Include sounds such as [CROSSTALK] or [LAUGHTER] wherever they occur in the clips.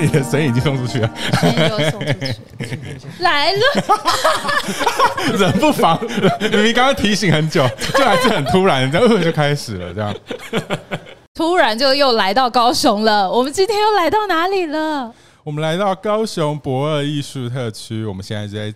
你的声音已经送出去了，来了，[LAUGHS] 人不防，明明刚刚提醒很久，就还是很突然，然后就开始了，这样，[LAUGHS] 突然就又来到高雄了。我们今天又来到哪里了？我们来到高雄博尔艺术特区，我们现在就在。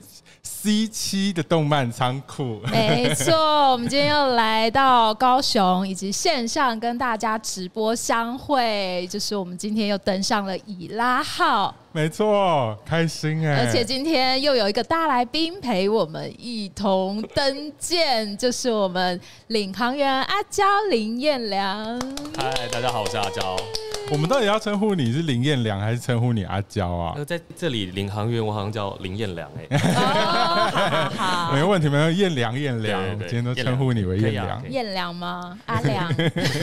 C 七的动漫仓库，没错，[LAUGHS] 我们今天又来到高雄，以及线上跟大家直播相会，就是我们今天又登上了以拉号。没错，开心哎！而且今天又有一个大来宾陪我们一同登舰，就是我们领航员阿娇林彦良。嗨，大家好，我是阿娇。我们到底要称呼你是林彦良，还是称呼你阿娇啊？在这里领航员，我好像叫林彦良哎。哦，好，好，好，没问题，没有彦良，彦良，今天都称呼你为彦良。彦良吗？阿良，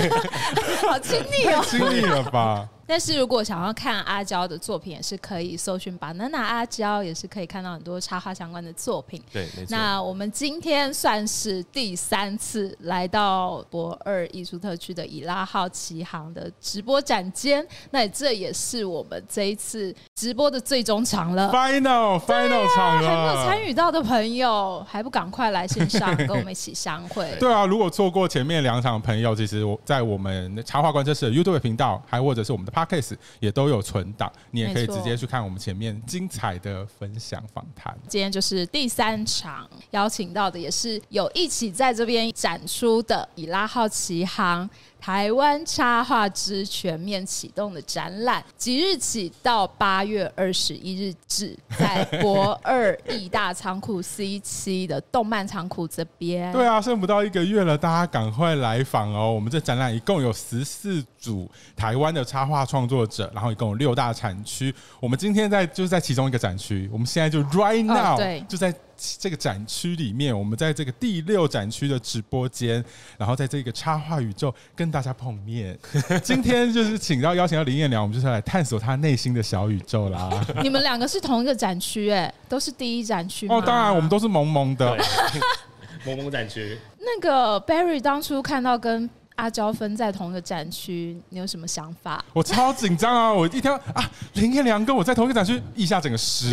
[LAUGHS] 好亲密哦，亲密了吧？但是如果想要看阿娇的作品，也是可以搜寻 Banana 阿娇，也是可以看到很多插画相关的作品。对，没错。那我们今天算是第三次来到博二艺术特区的以拉号奇航的直播展间，那这也是我们这一次直播的最终场了。Final Final 场了，还没有参与到的朋友，还不赶快来线上跟我们一起相会？[LAUGHS] 对啊，如果错过前面两场的朋友，其实我在我们插画观测室的 YouTube 频道，还或者是我们的。Podcast 也都有存档，你也可以直接去看我们前面精彩的分享访谈。今天就是第三场，邀请到的也是有一起在这边展出的以拉号奇航。台湾插画之全面启动的展览，即日起到八月二十一日止，在博二艺大仓库 C 七的动漫仓库这边。对啊，剩不到一个月了，大家赶快来访哦！我们这展览一共有十四组台湾的插画创作者，然后一共有六大产区。我们今天在就是在其中一个展区，我们现在就 right now、哦、就在。这个展区里面，我们在这个第六展区的直播间，然后在这个插画宇宙跟大家碰面。[LAUGHS] 今天就是请到邀请到林彦良，我们就是来探索他内心的小宇宙啦。你们两个是同一个展区哎，都是第一展区哦。当然，我们都是萌萌的 [LAUGHS] 萌萌展区。那个 Barry 当初看到跟。阿娇分在同一个展区，你有什么想法？我超紧张啊！我一听啊，林彦良跟我在同一个展区，一下整个湿。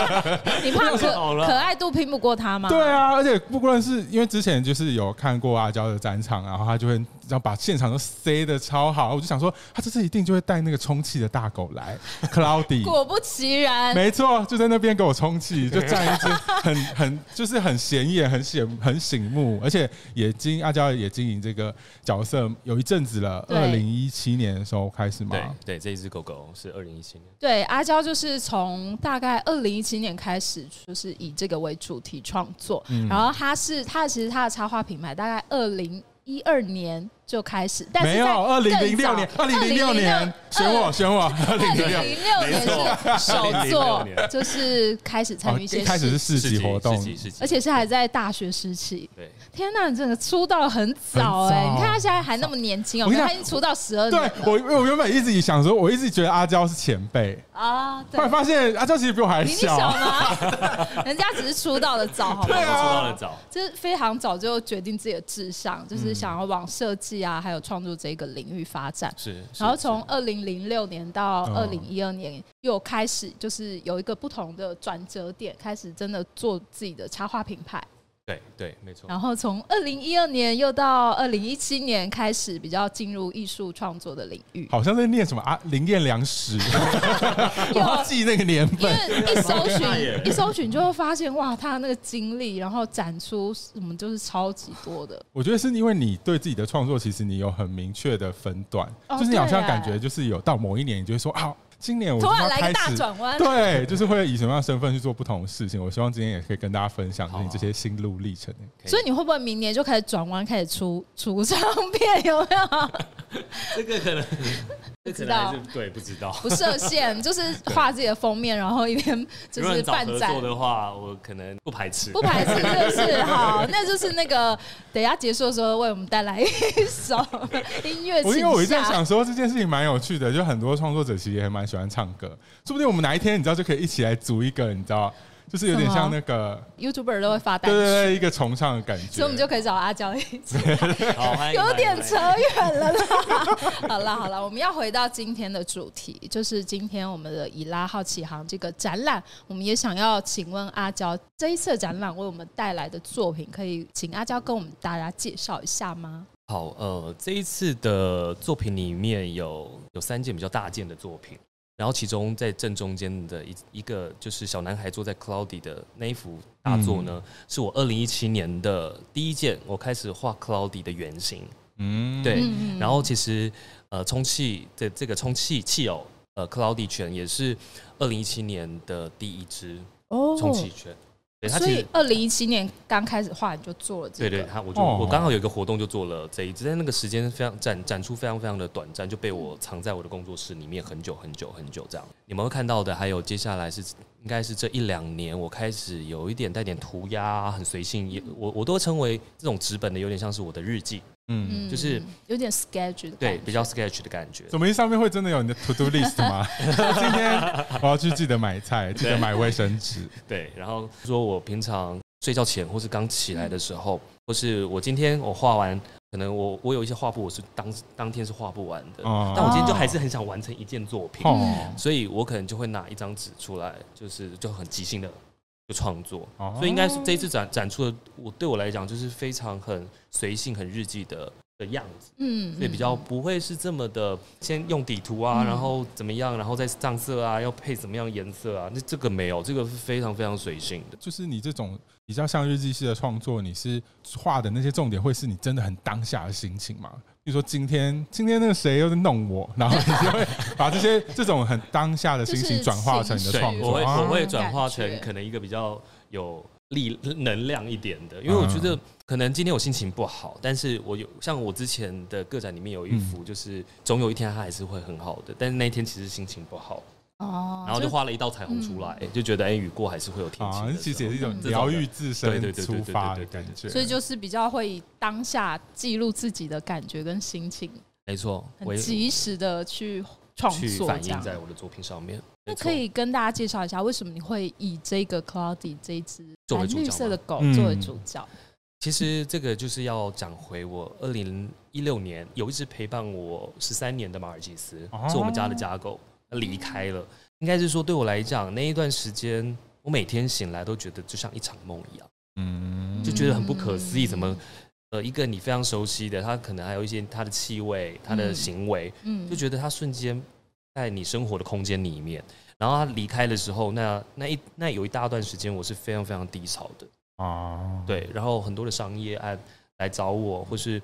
[LAUGHS] 你怕可可爱度拼不过他吗？对啊，而且不光是因为之前就是有看过阿娇的展场，然后他就会。然后把现场都塞的超好，我就想说，他这次一定就会带那个充气的大狗来，[LAUGHS] Cloudy。果不其然，没错，就在那边给我充气，就站一只很很就是很显眼、很显很醒目，而且也经阿娇也经营这个角色有一阵子了，二零一七年的时候开始嘛。对，对，这一只狗狗是二零一七年。对，阿娇就是从大概二零一七年开始，就是以这个为主题创作，嗯、然后他是他其实他的插画品牌大概二零一二年。就开始，但是没有二零零六年，二零零六年选我选我，二零零六年是首作，就是开始参与一些，一开始是市集活动，而且是还在大学时期。对，天呐，你真的出道很早哎！你看他现在还那么年轻哦，他已经出道十二年。对我，我原本一直想说，我一直觉得阿娇是前辈啊，后来发现阿娇其实比我还小吗？[LAUGHS] 人家只是出道的早，好不好？出道的早，就是非常早就决定自己的志向，就是想要往设计。啊，还有创作这个领域发展是，然后从二零零六年到二零一二年又开始，就是有一个不同的转折点，开始真的做自己的插画品牌。对对，没错。然后从二零一二年又到二零一七年开始，比较进入艺术创作的领域。好像在念什么啊？林彦良史，[LAUGHS] 我要记那个年份。因为一搜寻，[LAUGHS] 一搜寻就会发现哇，他的那个经历，然后展出什么就是超级多的。我觉得是因为你对自己的创作，其实你有很明确的分段，哦、就是你好像感觉就是有到某一年，你就会说啊。今年我突然来个大转弯，对，就是会以什么样的身份去做不同的事情。我希望今天也可以跟大家分享你这些心路历程。所以你会不会明年就开始转弯，开始出出唱片？有没有？[LAUGHS] 这个可能 [LAUGHS] 不知道，对，不知道，不设限，[LAUGHS] 就是画自己的封面，然后一边就是办展。做的话，我可能不排斥，不排斥就是好。那就是那个等一下结束的时候，为我们带来一首音乐。我因为我一直在想说这件事情蛮有趣的，就很多创作者其实也蛮喜欢唱歌，说不定我们哪一天你知道就可以一起来组一个，你知道。就是有点像那个 YouTuber 都会发单对对对，一个重唱的感觉，所以我们就可以找阿娇一起。[LAUGHS] 好，有点扯远了啦。[LAUGHS] 好了好了，我们要回到今天的主题，就是今天我们的以拉好奇航这个展览，我们也想要请问阿娇，这一次的展览为我们带来的作品，可以请阿娇跟我们大家介绍一下吗？好，呃，这一次的作品里面有有三件比较大件的作品，然后其中在正中间的一一个就是小男孩坐在 Cloudy 的那一幅大作呢，嗯、是我二零一七年的第一件，我开始画 Cloudy 的原型。嗯，对，然后其实呃，充气的这个充气气偶呃 Cloudy 犬也是二零一七年的第一只充气犬。哦所以，二零一七年刚开始画你就做了这个。对对，他我就我刚好有一个活动就做了这一只，但那个时间非常展展出非常非常的短暂，就被我藏在我的工作室里面很久很久很久这样。你们会看到的还有接下来是应该是这一两年我开始有一点带点涂鸦，很随性，也我我都称为这种纸本的有点像是我的日记。嗯，就是有点 sketch 的，对，比较 sketch 的感觉。怎么上面会真的有你的 to do list 吗？[LAUGHS] 今天我要去记得买菜，记得买卫生纸。对，然后说我平常睡觉前，或是刚起来的时候，或是我今天我画完，可能我我有一些画布，我是当当天是画不完的，但我今天就还是很想完成一件作品，所以我可能就会拿一张纸出来，就是就很即兴的。就创作，所以应该是这一次展展出的，我对我来讲就是非常很随性、很日记的的样子，嗯，所以比较不会是这么的，先用底图啊，然后怎么样，然后再上色啊，要配怎么样颜色啊，那这个没有，这个是非常非常随性的。就是你这种比较像日记式的创作，你是画的那些重点，会是你真的很当下的心情吗？比如说今天，今天那个谁又在弄我，然后你就会把这些这种很当下的心情转化成你的创作。我会我会转化成可能一个比较有力能量一点的，因为我觉得可能今天我心情不好，但是我有像我之前的个展里面有一幅，就是总有一天它还是会很好的，但是那一天其实心情不好。哦，然后就画了一道彩虹出来，就觉得哎，雨过还是会有天晴。其实也是一种疗愈自身、出发的感觉。所以就是比较会以当下记录自己的感觉跟心情，没错，很及时的去创作，反映在我的作品上面。那可以跟大家介绍一下，为什么你会以这个 Cloudy 这一只蓝绿色的狗作为主角？其实这个就是要讲回我二零一六年有一只陪伴我十三年的马尔济斯，是我们家的家狗。离开了，应该是说对我来讲，那一段时间，我每天醒来都觉得就像一场梦一样，嗯，就觉得很不可思议，怎么，呃，一个你非常熟悉的，它可能还有一些它的气味、它的行为，嗯，就觉得它瞬间在你生活的空间里面，然后他离开的时候，那那一那有一大段时间，我是非常非常低潮的，啊，对，然后很多的商业案来找我，或是。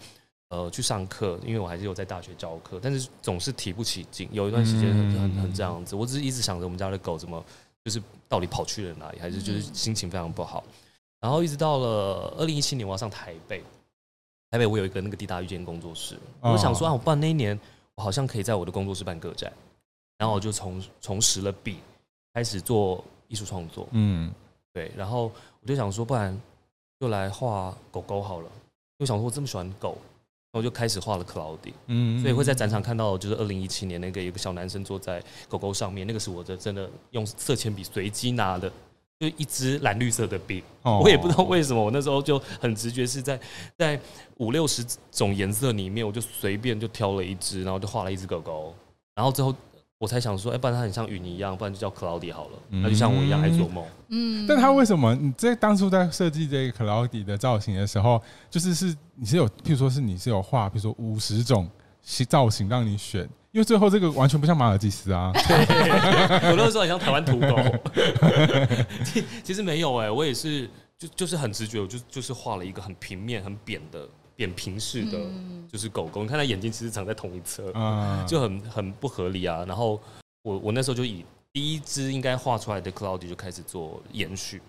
呃，去上课，因为我还是有在大学教课，但是总是提不起劲。有一段时间很很很这样子，我只是一直想着我们家的狗怎么，就是到底跑去了哪里，还是就是心情非常不好。然后一直到了二零一七年，我要上台北，台北我有一个那个滴答遇见工作室，我想说啊，我办那一年，我好像可以在我的工作室办个展，然后我就重重拾了笔，开始做艺术创作。嗯，对，然后我就想说，不然就来画狗狗好了，就想说我这么喜欢狗。我就开始画了 Cloudy，嗯，所以会在展场看到，就是二零一七年那个一个小男生坐在狗狗上面，那个是我的真的用色铅笔随机拿的，就一支蓝绿色的笔，我也不知道为什么，我那时候就很直觉是在在五六十种颜色里面，我就随便就挑了一支，然后就画了一只狗狗，然后之后。我才想说，哎，不然他很像雨妮一样，不然就叫 Cloudy 好了。那就像我一样爱做梦。嗯，但他为什么你在当初在设计这个 Cloudy 的造型的时候，就是是你是有，譬如说是你是有画，比如说五十种造型让你选，因为最后这个完全不像马尔济斯啊。对，[LAUGHS] 我那时候很像台湾土狗。[LAUGHS] 其实没有哎，我也是就就是很直觉，我就就是画了一个很平面、很扁的。扁平式的，就是狗狗。你看它眼睛其实长在同一侧，[LAUGHS] 就很很不合理啊。然后我我那时候就以第一只应该画出来的 Cloudy 就开始做延续。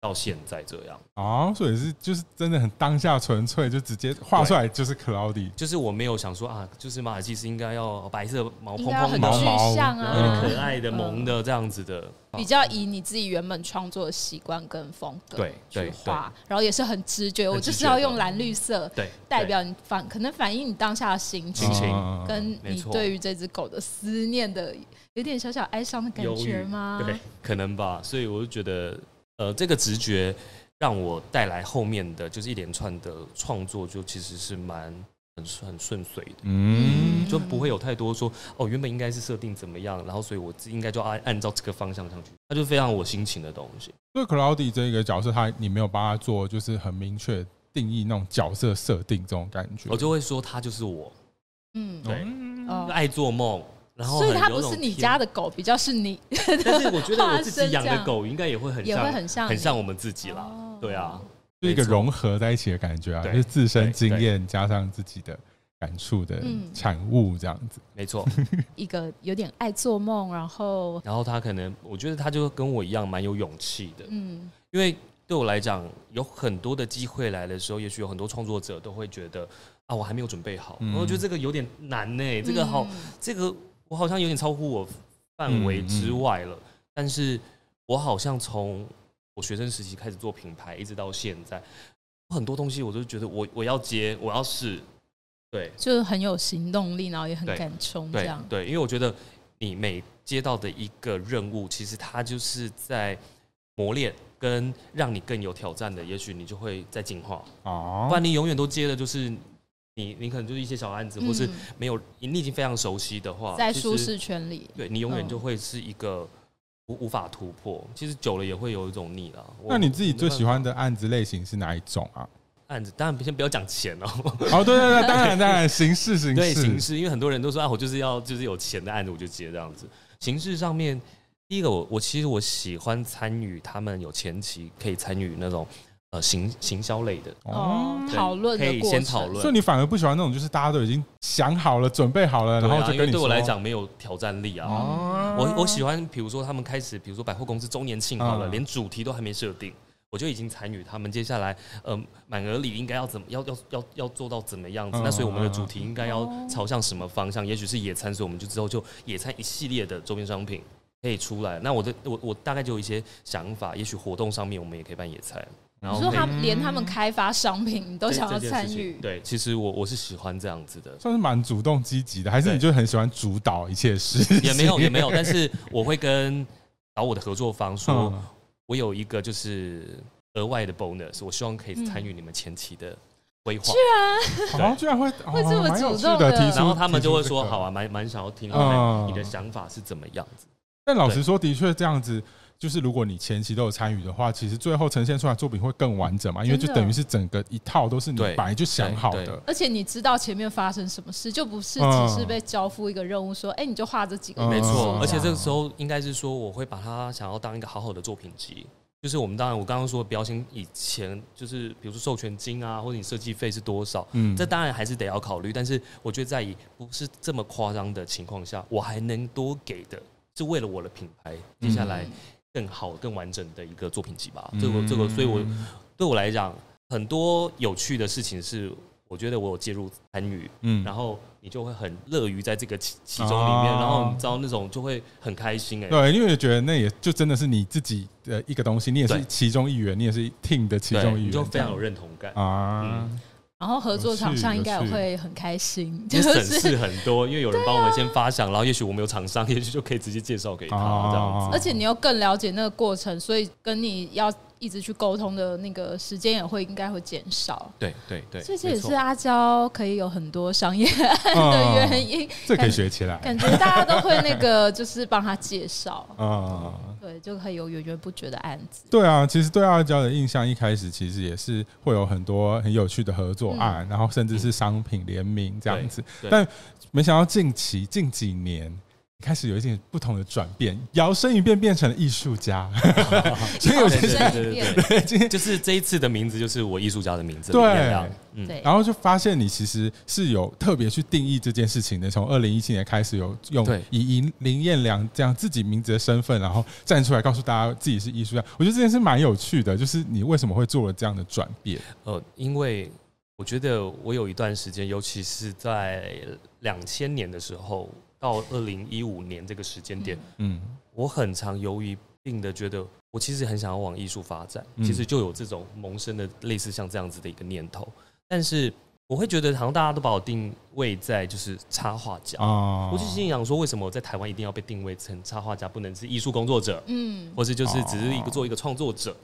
到现在这样。啊，所以是就是真的很当下纯粹，就直接画出来就是 Cloudy，就是我没有想说啊，就是马尔济斯应该要白色毛蓬蓬毛毛啊，很可爱的萌的这样子的，比较以你自己原本创作的习惯跟风格对去画，然后也是很直觉，我就是要用蓝绿色，对，代表你反可能反映你当下的心情，跟你对于这只狗的思念的有点小小哀伤的感觉吗？对，可能吧，所以我就觉得。呃，这个直觉让我带来后面的就是一连串的创作，就其实是蛮很很顺遂的，嗯，就不会有太多说哦，原本应该是设定怎么样，然后所以我应该就按按照这个方向上去，那就非常我心情的东西。所以 Cloudy 这个角色，他你没有帮他做，就是很明确定义那种角色设定这种感觉，我就会说他就是我，嗯，对，哦、爱做梦。然后所以它不是你家的狗，比较是你。[LAUGHS] 但是我觉得我自己养的狗应该也会很像，也会很像，很像我们自己啦。对啊，就一个融合在一起的感觉啊，就是自身经验加上自己的感触的产物这样子。没错，[LAUGHS] 一个有点爱做梦，然后然后他可能我觉得他就跟我一样蛮有勇气的。嗯，因为对我来讲，有很多的机会来的时候，也许有很多创作者都会觉得啊，我还没有准备好。我觉得这个有点难呢，这个好，这个。我好像有点超乎我范围之外了，嗯嗯、但是我好像从我学生时期开始做品牌，一直到现在，很多东西我都觉得我我要接，我要试，对，就是很有行动力，然后也很敢冲，这样。对，对，因为我觉得你每接到的一个任务，其实它就是在磨练跟让你更有挑战的，也许你就会在进化。哦，不然你永远都接的就是。你你可能就是一些小案子，或是没有你已经非常熟悉的话，在舒适圈里，对你永远就会是一个无无法突破。其实久了也会有一种腻了。那你自己最喜欢的案子类型是哪一种啊？案子当然先不要讲钱哦。哦，对对对，[LAUGHS] 当然当然，形式形式对形式，因为很多人都说啊，我就是要就是有钱的案子我就接这样子。形式上面，第一个我我其实我喜欢参与他们有前期可以参与那种。呃，行行销类的哦，讨论可以先讨论，所以你反而不喜欢那种，就是大家都已经想好了、准备好了，然后就跟你。对我来讲没有挑战力啊。我我喜欢，比如说他们开始，比如说百货公司周年庆好了，连主题都还没设定，我就已经参与他们接下来，呃，满额礼应该要怎么，要要要要做到怎么样子？那所以我们的主题应该要朝向什么方向？也许是野餐，所以我们就之后就野餐一系列的周边商品可以出来。那我的我我大概就有一些想法，也许活动上面我们也可以办野餐。然后你说他们连他们开发商品你都想要参与，对，其实我我是喜欢这样子的，算是蛮主动积极的，还是你就很喜欢主导一切事？也没有也没有，[LAUGHS] 但是我会跟找我的合作方说，我有一个就是额外的 bonus，我希望可以参与你们前期的规划。居然，然后居然会 [LAUGHS] 会这么主动的，然后他们就会说好啊，蛮蛮想要听你的想法是怎么样子。但老实说，的确这样子。就是如果你前期都有参与的话，其实最后呈现出来作品会更完整嘛，因为就等于是整个一套都是你本来就想好的，而且你知道前面发生什么事，就不是只是被交付一个任务说，哎，你就画这几个。没错，而且这个时候应该是说，我会把它想要当一个好好的作品集。就是我们当然，我刚刚说标签以前就是比如说授权金啊，或者你设计费是多少，嗯，这当然还是得要考虑。但是我觉得在以不是这么夸张的情况下，我还能多给的是为了我的品牌，接下来。更好、更完整的一个作品集吧。这个、这个，所以我对我来讲，很多有趣的事情是，我觉得我有介入参与，嗯，然后你就会很乐于在这个其其中里面，然后你知道那种就会很开心哎。对，因为觉得那也就真的是你自己的一个东西，你也是其中一员，你也是 team 的其中一员，就非常有认同感啊。然后合作厂商应该也会很开心，就是省事很多，因为有人帮我们先发想，然后也许我们有厂商，也许就可以直接介绍给他这样子。而且你又更了解那个过程，所以跟你要一直去沟通的那个时间也会应该会减少。对对对，所以这也是阿娇可以有很多商业案的 [LAUGHS] 原因。这可以学起来，感觉大家都会那个就是帮他介绍 [LAUGHS] 啊。对，就可以有源源不绝的案子。对啊，其实对阿娇的印象一开始其实也是会有很多很有趣的合作案，嗯、然后甚至是商品联名这样子。但没想到近期近几年开始有一点不同的转变，摇身一变变成了艺术家。[LAUGHS] 所以我觉得对对对对，今天就是这一次的名字就是我艺术家的名字。对。对，然后就发现你其实是有特别去定义这件事情的。从二零一七年开始，有用以林彦良这样自己名字的身份，然后站出来告诉大家自己是艺术家。我觉得这件事蛮有趣的，就是你为什么会做了这样的转变？呃，因为我觉得我有一段时间，尤其是在两千年的时候到二零一五年这个时间点，嗯，我很常犹豫，并的觉得我其实很想要往艺术发展，其实就有这种萌生的类似像这样子的一个念头。但是我会觉得好像大家都把我定位在就是插画家，哦、我就心想说，为什么我在台湾一定要被定位成插画家，不能是艺术工作者？嗯，或是就是只是一个做一个创作者？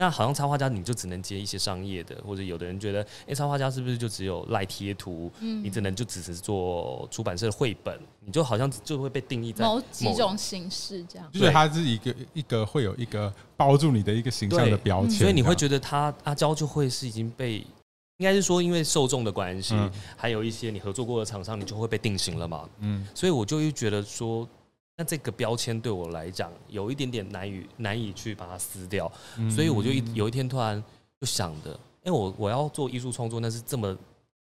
那好像插画家你就只能接一些商业的，或者有的人觉得，哎、欸，插画家是不是就只有赖贴图？嗯，你只能就只是做出版社的绘本，你就好像就会被定义在某，某几种形式这样。就是它是一个一个会有一个包住你的一个形象的标签，所以你会觉得他阿娇就会是已经被。应该是说，因为受众的关系，嗯、还有一些你合作过的厂商，你就会被定型了嘛。嗯，所以我就又觉得说，那这个标签对我来讲有一点点难以难以去把它撕掉。嗯、所以我就一有一天突然就想的，因为我我要做艺术创作，那是这么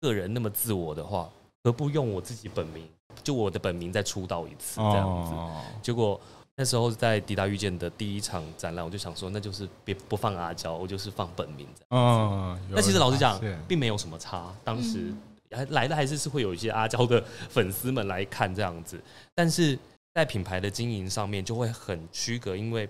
个人那么自我的话，何不用我自己本名，就我的本名再出道一次这样子？哦、结果。那时候在迪达遇见的第一场展览，我就想说，那就是别不放阿娇，我就是放本名这样。嗯，那其实老实讲，并没有什么差。当时还来的还是是会有一些阿娇的粉丝们来看这样子，但是在品牌的经营上面就会很区隔，因为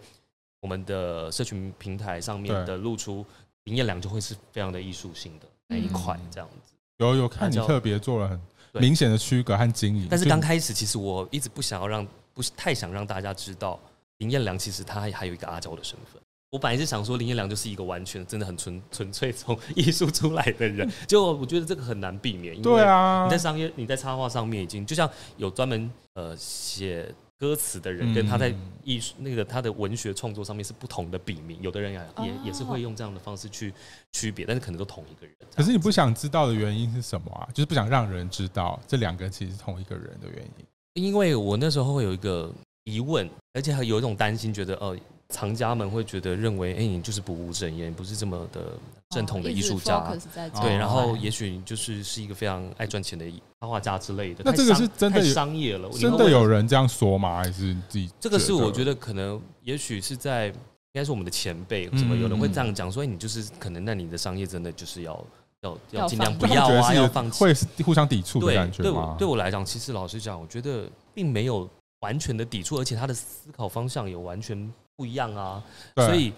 我们的社群平台上面的露出林彦良就会是非常的艺术性的那一块这样子。有有看你特别做了很明显的区隔和经营，但是刚开始其实我一直不想要让。不是太想让大家知道林彦良其实他还有一个阿娇的身份。我本来是想说林彦良就是一个完全真的很纯纯粹从 [LAUGHS] 艺术出来的人，[LAUGHS] 就我觉得这个很难避免。对啊，你在商业、你在插画上面已经就像有专门呃写歌词的人，跟他在艺术那个他的文学创作上面是不同的笔名。有的人也也也是会用这样的方式去区别，但是可能都同一个人。可是你不想知道的原因是什么啊？就是不想让人知道这两个其实是同一个人的原因。因为我那时候会有一个疑问，而且还有一种担心，觉得哦，藏家们会觉得认为，哎，你就是不务正业，你不是这么的正统的艺术家，哦、对，然后也许你就是是一个非常爱赚钱的插画家之类的。那这个是真的商业了，真的有人这样说吗？还是自己？这个是我觉得可能，也许是在应该是我们的前辈，怎么有人会这样讲，所以你就是可能，那你的商业真的就是要。要要尽量不要啊，要放弃，会互相抵触的感觉？对，对我对我来讲，其实老实讲，我觉得并没有完全的抵触，而且他的思考方向也完全不一样啊。所以，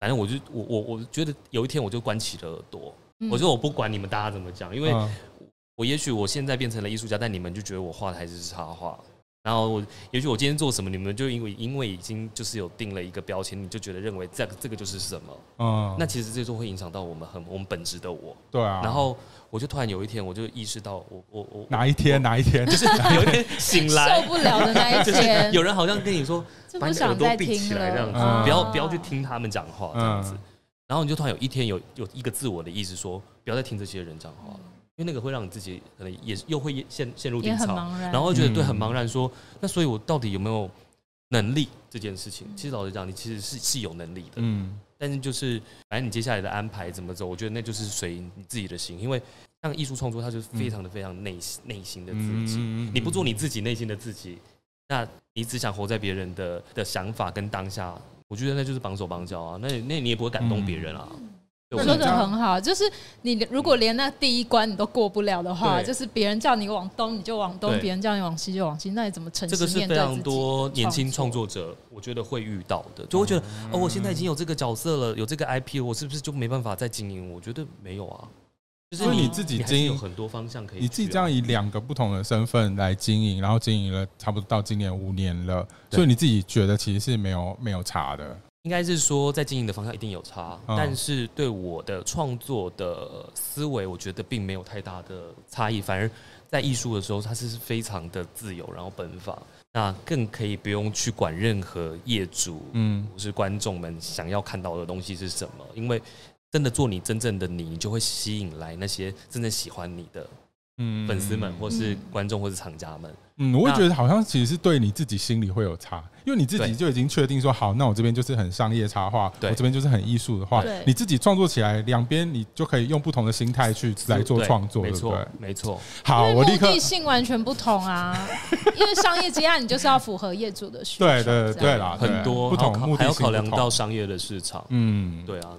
反正我就我我我觉得有一天我就关起了耳朵，嗯、我说我不管你们大家怎么讲，因为我也许我现在变成了艺术家，但你们就觉得我画的还是插画。然后我，也许我今天做什么，你们就因为因为已经就是有定了一个标签，你就觉得认为这个这个就是什么，嗯，那其实这就会影响到我们很我们本质的我，对啊。然后我就突然有一天，我就意识到我，我我我哪一天哪一天，[LAUGHS] 就是有一天醒来受不了的那一 [LAUGHS] 天，有人好像跟你说，[LAUGHS] 把你耳朵闭起来这样子，嗯、不要不要去听他们讲话这样子。嗯、然后你就突然有一天有有一个自我的意识说，不要再听这些人讲话了。因为那个会让你自己可能也又会陷陷入低潮，然后会觉得对很茫然，说那所以我到底有没有能力这件事情？其实老实讲，你其实是是有能力的，嗯，但是就是反正你接下来的安排怎么走，我觉得那就是随你自己的心。因为像艺术创作，它就是非常的非常内心内心的自己，你不做你自己内心的自己，那你只想活在别人的的想法跟当下，我觉得那就是绑手绑脚啊，那那你也不会感动别人啊。说的很好，就是你如果连那第一关你都过不了的话，就是别人叫你往东你就往东，别人叫你往西就往西，那你怎么诚实面对自己？这个是非常多年轻创作者我觉得会遇到的，就会觉得、嗯、哦，我现在已经有这个角色了，有这个 IP 了，我是不是就没办法再经营？我觉得没有啊，就是你自己经营有很多方向可以、啊，你自己这样以两个不同的身份来经营，然后经营了差不多到今年五年了，所以你自己觉得其实是没有没有差的。应该是说，在经营的方向一定有差，但是对我的创作的思维，我觉得并没有太大的差异。反而在艺术的时候，它是非常的自由，然后奔放，那更可以不用去管任何业主，嗯，或是观众们想要看到的东西是什么，因为真的做你真正的你，你就会吸引来那些真正喜欢你的。嗯，粉丝们，或是观众，或是厂家们，嗯，我会觉得好像其实是对你自己心里会有差，因为你自己就已经确定说，好，那我这边就是很商业插画，我这边就是很艺术的话，你自己创作起来，两边你就可以用不同的心态去来做创作，对不对？没错，好，我立刻目的性完全不同啊，[LAUGHS] 因为商业接案你就是要符合业主的需求，对对对啦，很多不同目的还要考量到商业的市场，嗯，对啊。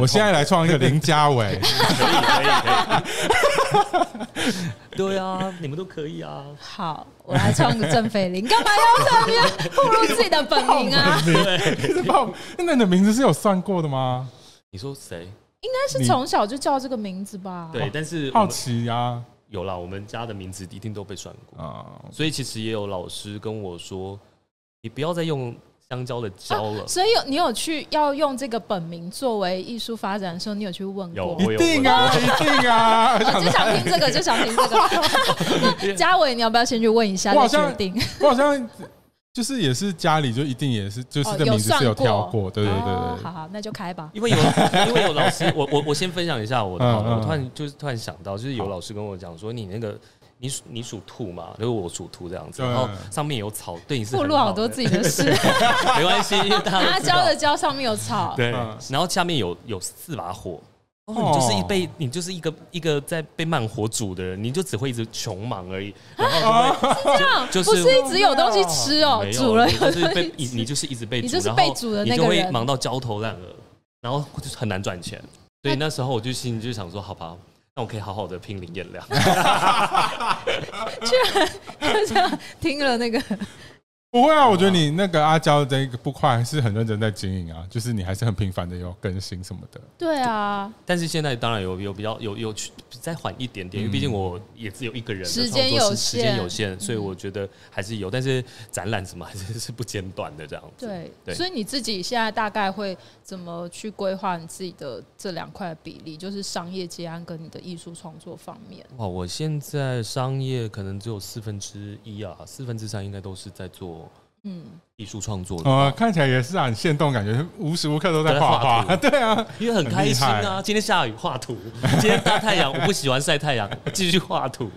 我现在来创一个林家伟，可以可以可以，[LAUGHS] 对啊，你们都可以啊。好，我来唱个郑菲林，干嘛要在那边暴露自己的本名啊？[LAUGHS] 对，那你的名字是有算过的吗？你说谁？应该是从小就叫这个名字吧？对，但是好奇呀，有啦，我们家的名字一定都被算过啊，所以其实也有老师跟我说，你不要再用香蕉的蕉了。所以有你有去要用这个本名作为艺术发展的时候，你有去问过？一定啊，一定啊，就想听这个，就想听这个。嘉伟，你要不要先去问一下再决定？我好像。就是也是家里就一定也是就是这名字是有跳过，对对对对。好好，那就开吧。因为有因为有老师，我我 [LAUGHS] 我先分享一下我的，我突然就是突然想到，就是有老师跟我讲说，你那个你属你属兔嘛，就是我属兔这样子，然后上面有草，对你是。透露好多自己的事，[LAUGHS] 没关系，他教的教上面有草，对，然后下面有有四把火。哦，你就是一被你就是一个一个在被慢火煮的人，你就只会一直穷忙而已。然后是这样，就是不是一直有东西吃哦，煮了就是被你你就是一直被煮，你就是被煮的那个人，你就会忙到焦头烂额，然后就是很难赚钱。所以那时候我就心里就想说，好吧，那我可以好好的拼灵验量。[LAUGHS] 居然就这样听了那个。不会啊，我觉得你那个阿娇的这个不快是很认真在经营啊，就是你还是很频繁的有更新什么的。对啊，但是现在当然有有比较有有去再缓一点点，因为毕竟我也只有一个人，时间有限，时间有限，所以我觉得还是有，但是展览什么还是是不间断的这样子。对，对，所以你自己现在大概会怎么去规划你自己的这两块比例，就是商业接案跟你的艺术创作方面？哦，我现在商业可能只有四分之一啊，四分之三应该都是在做。嗯，艺术创作呃，看起来也是很现动，感觉无时无刻都在画画。对 [LAUGHS] 啊，因为很开心啊。今天下雨画图，今天大太阳，我不喜欢晒太阳，[LAUGHS] 继续画图。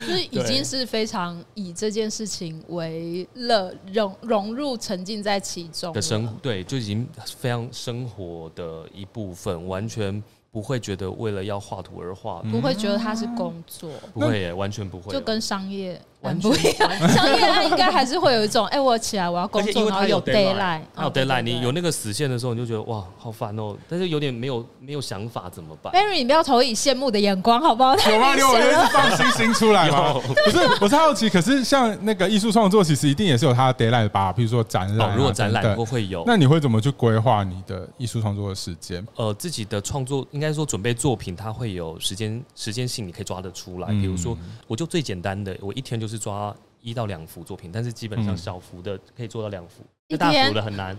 就是已经是非常以这件事情为乐，融融入沉浸在其中的生活，对，就已经非常生活的一部分，完全。不会觉得为了要画图而画，不会觉得它是工作，不会耶，完全不会，就跟商业完全不一样。商业它应该还是会有一种，哎，我起来我要工作，然后有 deadline，还有 deadline，你有那个死线的时候，你就觉得哇，好烦哦。但是有点没有没有想法怎么办？Mary，你不要投以羡慕的眼光，好不好？有吗？你有放星星出来吗？不是，我是好奇。可是像那个艺术创作，其实一定也是有它的 deadline 吧？比如说展览，如果展览不会有，那你会怎么去规划你的艺术创作的时间？呃，自己的创作应该说准备作品。品它会有时间时间性，你可以抓得出来。比如说，我就最简单的，我一天就是抓一到两幅作品，但是基本上小幅的可以做到两幅，大幅的很难。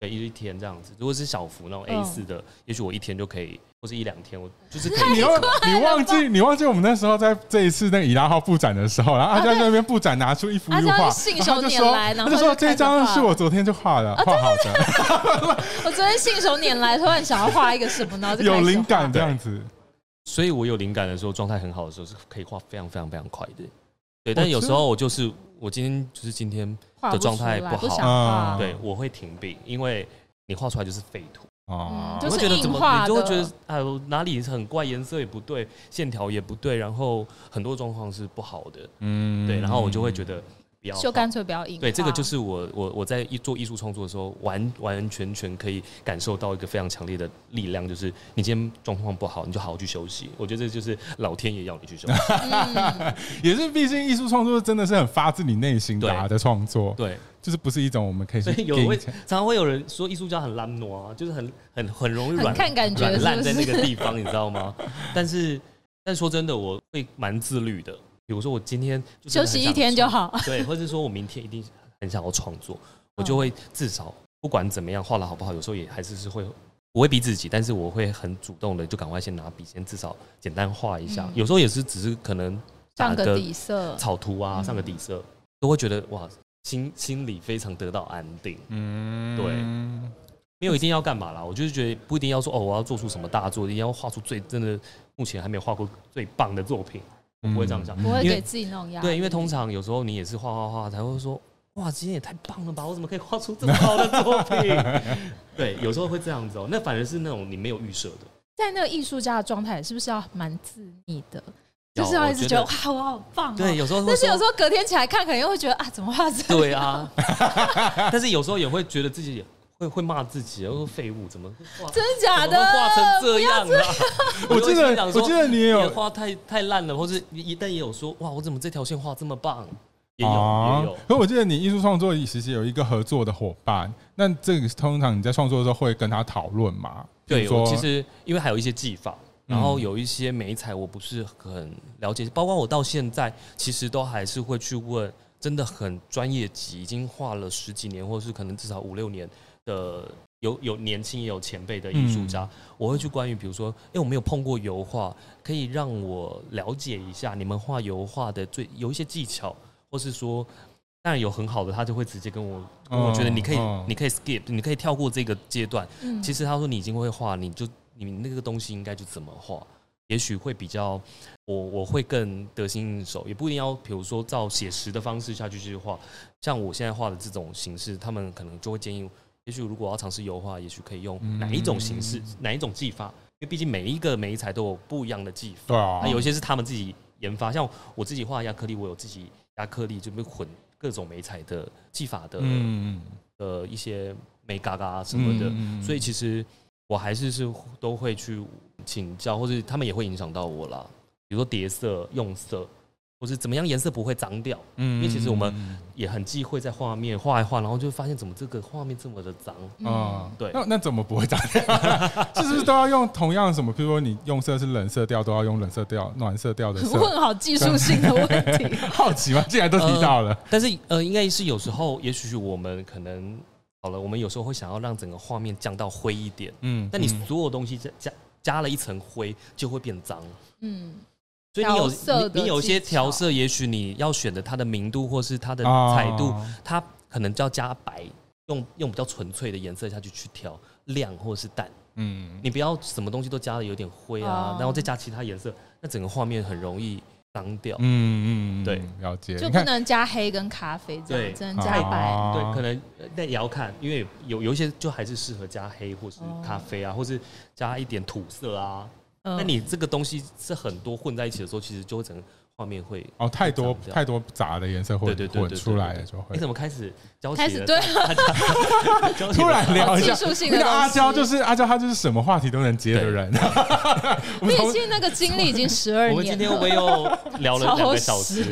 对，一天这样子。如果是小幅那种 A 四的，也许我一天就可以，或是一两天，我就是可以。你忘你忘记你忘记我们那时候在这一次那个以拉号布展的时候，然后他在那边布展拿出一幅油画，然后就说他就说这张是我昨天就画的，画好的。[LAUGHS] 我昨天信手拈来，突然想要画一个什么呢？有灵感这样子。所以我有灵感的时候，状态很好的时候，是可以画非常非常非常快的。对，但有时候我就是我今天就是今天的状态不好，对，我会停笔，因为你画出来就是废图哦，就会觉得怎么，你就会觉得哎呦哪里很怪，颜色也不对，线条也不对，然后很多状况是不好的，嗯，对，然后我就会觉得。就干脆不要硬。对，这个就是我我我在一做艺术创作的时候，完完全全可以感受到一个非常强烈的力量，就是你今天状况不好，你就好好去休息。我觉得这就是老天爷要你去休息。嗯、[LAUGHS] 也是，毕竟艺术创作真的是很发自你内心的的创作。对，就是不是一种我们可以。所以有会常常会有人说艺术家很懒惰啊，就是很很很容易软看感觉烂在那个地方，你知道吗？但是但说真的，我会蛮自律的。比如说我今天休息一天就好，对，或者说我明天一定很想要创作，[LAUGHS] 我就会至少不管怎么样画的好不好，有时候也还是是会不会逼自己，但是我会很主动的就赶快先拿笔先至少简单画一下，有时候也是只是可能上个底色。草图啊，上个底色都会觉得哇心心里非常得到安定，嗯，对，没有一定要干嘛啦，我就是觉得不一定要说哦我要做出什么大作，一定要画出最真的目前还没有画过最棒的作品。我不会这样想，不会给自己那种压力。对，因为通常有时候你也是画画画，才会说哇，今天也太棒了吧！我怎么可以画出这么好的作品？[LAUGHS] 对，有时候会这样子哦。那反而是那种你没有预设的，在那个艺术家的状态，是不是要蛮自溺的？就是要一直觉得哇，我好棒。对，有时候，但是有时候隔天起来看，可能又会觉得啊，怎么画这样？对啊，[LAUGHS] 但是有时候也会觉得自己。会会骂自己，然后说废物怎么画？真的假的？画成这样啊！我记得，我记得你也有画太太烂了，或者一旦也有说哇，我怎么这条线画这么棒？也有、哦、也有。可我记得你艺术创作其实有一个合作的伙伴，那这个通常你在创作的时候会跟他讨论吗？对，我其实因为还有一些技法，然后有一些美彩我不是很了解，包括我到现在其实都还是会去问真的很专业级，已经画了十几年，或者是可能至少五六年的有有年轻也有前辈的艺术家，我会去关于比如说，因为我没有碰过油画，可以让我了解一下你们画油画的最有一些技巧，或是说。当然有很好的，他就会直接跟我，跟我觉得你可以，你可以 skip，你可以跳过这个阶段。其实他说你已经会画，你就你那个东西应该就怎么画，也许会比较，我我会更得心应手，也不一定要，比如说照写实的方式下去去画。像我现在画的这种形式，他们可能就会建议，也许如果要尝试油画，也许可以用哪一种形式，哪一种技法，因为毕竟每一个媒材都有不一样的技法。啊，有一些是他们自己研发，像我自己画亚克力，我有自己亚克力就被混。各种媒材的技法的，嗯，的一些美嘎嘎什么的，嗯，所以其实我还是是都会去请教，或者他们也会影响到我啦。比如说叠色、用色。或是怎么样颜色不会脏掉？嗯，因为其实我们也很忌讳在画面画一画，然后就发现怎么这个画面这么的脏。嗯，对。那那怎么不会脏掉？[LAUGHS] 是不是都要用同样什么？比如说你用色是冷色调，都要用冷色调、暖色调的色？[LAUGHS] 问好技术性的问题。[LAUGHS] 好奇吗？既然都提到了，呃、但是呃，应该是有时候，也许我们可能好了，我们有时候会想要让整个画面降到灰一点。嗯，但你所有东西加加加了一层灰，就会变脏。嗯。所以你有你你有一些调色，也许你要选的它的明度或是它的彩度，它可能就要加白，用用比较纯粹的颜色下去去调亮或是淡。嗯，你不要什么东西都加的有点灰啊，然后再加其他颜色，那整个画面很容易脏掉。嗯嗯，对，了解。就不能加黑跟咖啡这样，只能加白。对，可能但也要看，因为有有一些就还是适合加黑或是咖啡啊，或是加一点土色啊。那你这个东西是很多混在一起的时候，其实就会整个画面会哦，太多太多杂的颜色会混出来了，就会。你怎么开始教？开始对，[LAUGHS] 突然聊一下技术性的阿娇，就是阿娇，她就是什么话题都能接的人。毕竟 [LAUGHS] 那个经历已经十二年。我们今天我又聊了两个小时，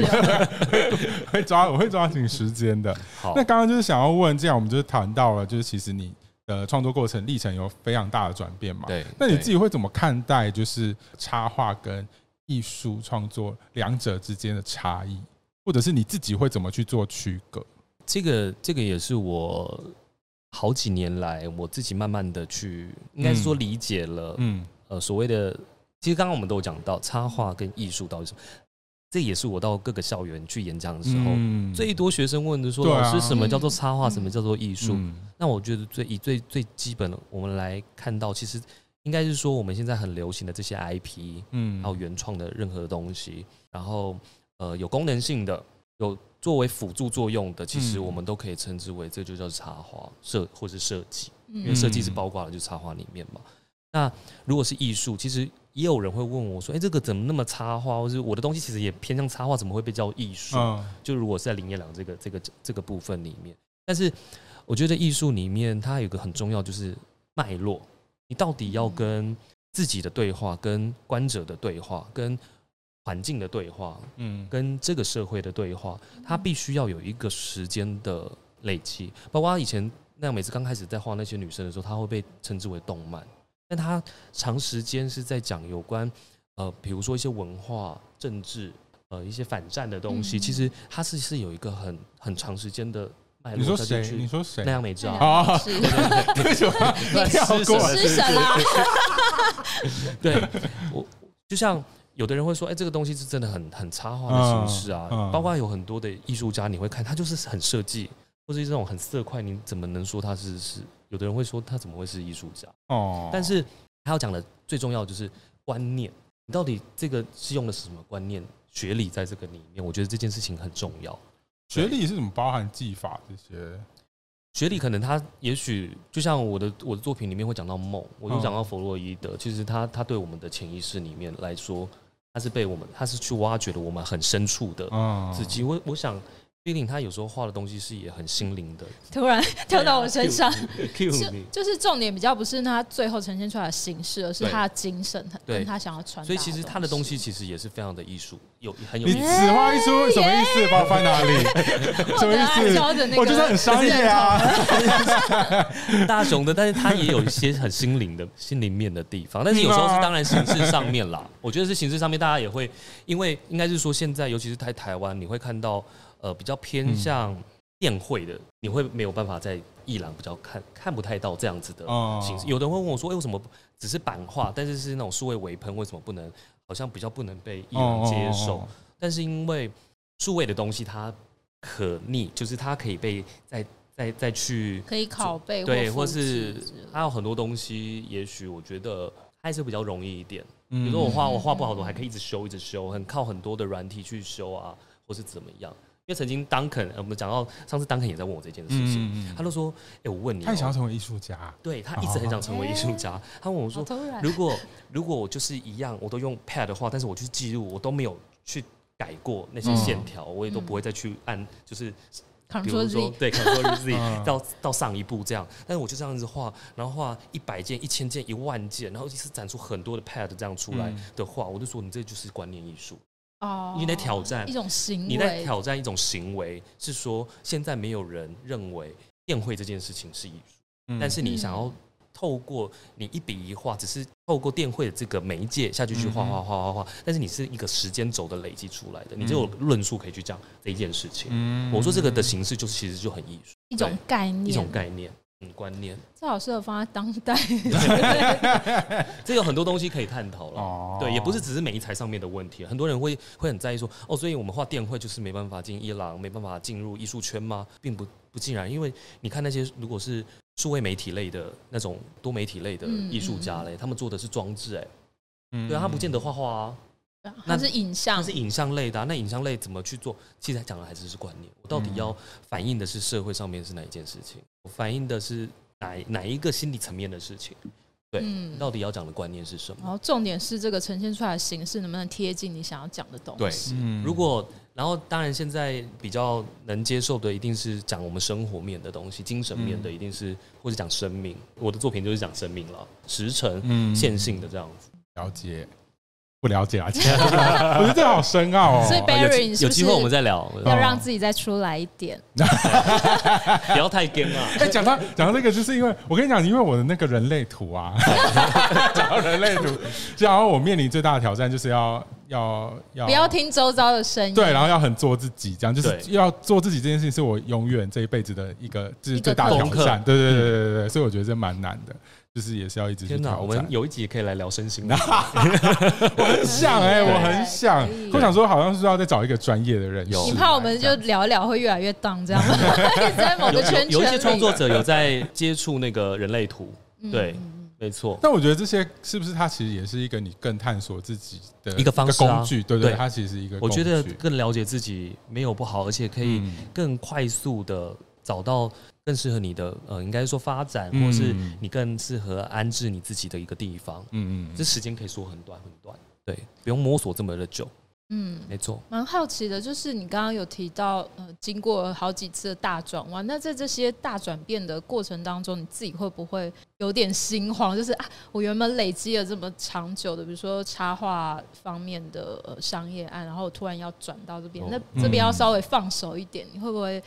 [LAUGHS] 会抓我会抓紧时间的。好，那刚刚就是想要问，这样我们就是谈到了，就是其实你。呃，创作过程历程有非常大的转变嘛？对。那你自己会怎么看待就是插画跟艺术创作两者之间的差异，或者是你自己会怎么去做区隔？这个这个也是我好几年来我自己慢慢的去，应该是说理解了。嗯。呃，所谓的，其实刚刚我们都有讲到插画跟艺术到底是什么。这也是我到各个校园去演讲的时候，嗯、最多学生问的说：“老师，什么叫做插画？什么叫做艺术？”嗯、那我觉得最以最最基本的，我们来看到，其实应该是说我们现在很流行的这些 IP，嗯，还有原创的任何东西，然后呃有功能性的，有作为辅助作用的，其实我们都可以称之为这就叫插画设或是设计，因为设计是包括了就插画里面嘛。那如果是艺术，其实。也有人会问我说：“哎，这个怎么那么插画？或者我的东西其实也偏向插画，怎么会被叫艺术？”嗯、就如果是在林业良这个这个这个部分里面，但是我觉得艺术里面它有一个很重要，就是脉络。你到底要跟自己的对话、跟观者的对话、跟环境的对话，嗯，跟这个社会的对话，它必须要有一个时间的累积。包括以前那样，每次刚开始在画那些女生的时候，它会被称之为动漫。但他长时间是在讲有关，呃，比如说一些文化、政治，呃，一些反战的东西。其实他是是有一个很很长时间的脉络。你说谁？你说谁？那样美智啊？[LAUGHS] 为什么？你是师神啊？[LAUGHS] 对，我就像有的人会说，哎，这个东西是真的很很插画的形式啊。包括有很多的艺术家，你会看他就是很设计，或是这种很色块，你怎么能说他是是？有的人会说他怎么会是艺术家？哦，但是他要讲的最重要的就是观念，你到底这个是用的是什么观念？学理在这个里面，我觉得这件事情很重要。学理是怎么包含技法这些？学理可能他也许就像我的我的作品里面会讲到梦，我就讲到弗洛伊德，其实他他对我们的潜意识里面来说，他是被我们他是去挖掘了我们很深处的自己。我我想。Feeling 他有时候画的东西是也很心灵的，[LAUGHS] 突然跳到我身上，就就是重点比较不是他最后呈现出来的形式，而是他的精神，跟他想要传达。所以其实他的东西其实也是非常的艺术，有很有。你此话一出，什么意思？把我放哪里？什么意思？我觉得很商业啊，[LAUGHS] 大雄的，但是他也有一些很心灵的心灵面的地方，但是有时候是当然形式上面啦。我觉得是形式上面，大家也会因为应该是说现在，尤其是在台湾，你会看到。呃，比较偏向宴会的，嗯、你会没有办法在艺廊比较看看不太到这样子的形式。哦、有的人会问我说：“哎，为什么只是版画，但是是那种数位微喷，为什么不能？好像比较不能被艺廊接受？”哦哦哦哦，但是因为数位的东西它可逆，就是它可以被再再再去可以拷贝，对，或是它有很多东西，也许我觉得还是比较容易一点。比如说我画我画不好的，我还可以一直修一直修，很靠很多的软体去修啊，或是怎么样。因为曾经 Duncan，我们讲到上次 Duncan 也在问我这件事情，嗯嗯他就说：“哎、欸，我问你、喔，他想要成为艺术家，对他一直很想成为艺术家。哦、他问我说：如果如果我就是一样，我都用 Pad 的话，但是我去记录，我都没有去改过那些线条，嗯、我也都不会再去按，就是 [LAUGHS] 比如说对 Ctrl Z [LAUGHS] 到到上一步这样。但是我就这样子画，然后画一百件、一千件、一万件，然后一次展出很多的 Pad 这样出来的话，我就说你这就是观念艺术。”哦，你在挑战。一种行为，你在挑战一种行为，是说现在没有人认为宴会这件事情是艺术，嗯、但是你想要透过你一笔一画，只是透过电会的这个媒介下去去画画画画画，但是你是一个时间轴的累积出来的，你就有论述可以去讲这一件事情。嗯、我说这个的形式就其实就很艺术，一种概念，一种概念。嗯，观念这好适合放在当代，[LAUGHS] 这有很多东西可以探讨了。哦，对，也不是只是媒材上面的问题。很多人会会很在意说，哦，所以我们画电绘就是没办法进伊朗，没办法进入艺术圈吗？并不不尽然，因为你看那些如果是数位媒体类的那种多媒体类的艺术家嘞，他们做的是装置，哎，对啊，他不见得画画啊。那是影像，那是影像类的、啊。那影像类怎么去做？其实讲的还是是观念。我到底要反映的是社会上面是哪一件事情？我反映的是哪哪一个心理层面的事情？对，嗯、到底要讲的观念是什么？然后重点是这个呈现出来的形式能不能贴近你想要讲的东西？对，嗯、如果然后当然现在比较能接受的一定是讲我们生活面的东西，精神面的一定是，嗯、或者讲生命。我的作品就是讲生命了，实诚、线性的这样子。了解。不了解啊，我觉得这好深奥哦。所以 Barry，有机会我们再聊，要让自己再出来一点，[LAUGHS] 不要太 gay 嘛。[LAUGHS] 哎，讲到讲到这个，就是因为我跟你讲，因为我的那个人类图啊，[LAUGHS] 讲到人类图，就好像我面临最大的挑战就是要要要不要听周遭的声音，对，然后要很做自己，这样就是要做自己这件事情，是我永远这一辈子的一个就是最大的挑战。对对对对对对，所以我觉得这蛮难的。就是也是要一直去挑战。我们有一集也可以来聊身心 [LAUGHS] 的。我很想哎，我很想，我想说，好像是要再找一个专业的人。有，你怕我们就聊一聊会越来越荡这样吗？[LAUGHS] 一直在某个圈圈。有一些创作者有在接触那个人类图，对，没错。但我觉得这些是不是它其实也是一个你更探索自己的一个方式工具？对对，它其实是一个。我觉得更了解自己没有不好，而且可以更快速的找到。更适合你的呃，应该是说发展，或是你更适合安置你自己的一个地方。嗯嗯，这时间可以说很短很短，对，不用摸索这么的久。嗯，没错。蛮好奇的，就是你刚刚有提到呃，经过好几次的大转弯，那在这些大转变的过程当中，你自己会不会有点心慌？[LAUGHS] 就是啊，我原本累积了这么长久的，比如说插画方面的呃商业案，然后突然要转到这边，哦、那这边要稍微放手一点，嗯、你会不会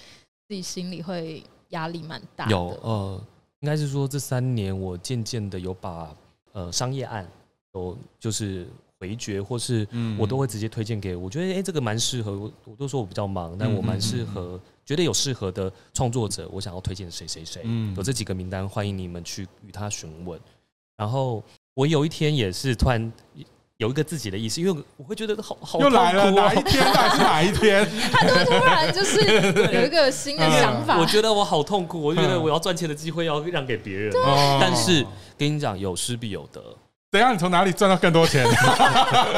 自己心里会？压力蛮大。有呃，应该是说这三年我渐渐的有把呃商业案有就是回绝，或是我都会直接推荐给我觉得哎、欸、这个蛮适合我，我都说我比较忙，但我蛮适合，觉得有适合的创作者，我想要推荐谁谁谁，有这几个名单，欢迎你们去与他询问。然后我有一天也是突然。有一个自己的意思，因为我会觉得好好痛苦。又来了，哪一天？哪是哪一天？[LAUGHS] 他都突然就是有一个新的想法。[LAUGHS] 我觉得我好痛苦，我觉得我要赚钱的机会要让给别人。但是跟你讲，有失必有得。等一下，你从哪里赚到更多钱？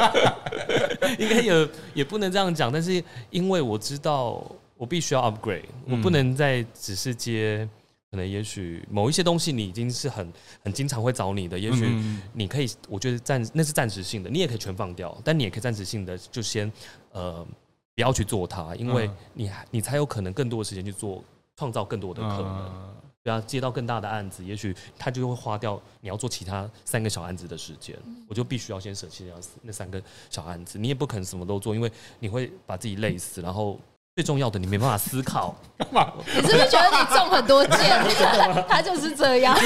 [LAUGHS] 应该也也不能这样讲，但是因为我知道我必须要 upgrade，我不能再只是接。可能也许某一些东西你已经是很很经常会找你的，也许你可以，我觉得暂那是暂时性的，你也可以全放掉，但你也可以暂时性的就先呃不要去做它，因为你你才有可能更多的时间去做创造更多的可能。对啊，接到更大的案子，也许他就会花掉你要做其他三个小案子的时间，我就必须要先舍弃掉那三个小案子。你也不可能什么都做，因为你会把自己累死。然后最重要的，你没办法思考。干嘛？你是不是觉得你中很多箭？[LAUGHS] 他就是这样。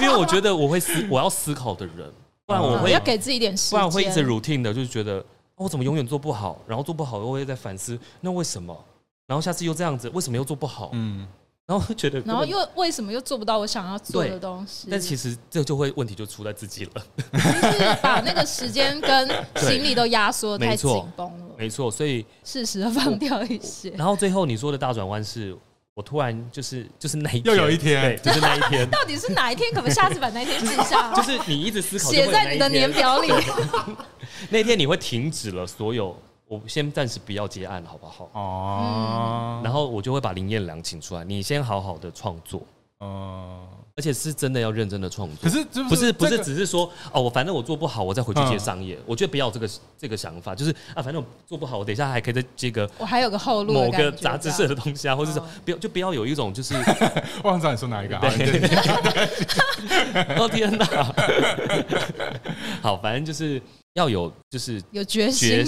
因为我觉得我会思，我要思考的人，不然我会要给自己一点时间，不然我会一直 routine 的，就是觉得我怎么永远做不好，然后做不好，我会在反思，那为什么？然后下次又这样子，为什么又做不好？嗯。然后觉得，然后又为什么又做不到我想要做的东西？但其实这就会问题就出在自己了，[LAUGHS] 就是把那个时间跟精力都压缩太紧绷了。没错，所以适时的放掉一些。然后最后你说的大转弯是，我突然就是就是那一天又有一天，对，就是那一天，[LAUGHS] 到底是哪一天？可不可以下次把那一天记下？[LAUGHS] 就是你一直思考，写在你的年表里。那天你会停止了所有。我先暂时不要接案，好不好？哦，然后我就会把林彦良请出来，你先好好的创作，哦，而且是真的要认真的创作。可是不是不是只是说哦，我反正我做不好，我再回去接商业。我觉得不要这个这个想法，就是啊，反正我做不好，我等一下还可以再接个，我还有个后路，某个杂志社的东西啊，或者说不要就不要有一种就是，忘记你说哪一个啊？[LAUGHS] 哦天哪！[LAUGHS] 好，反正就是要有就是有决心。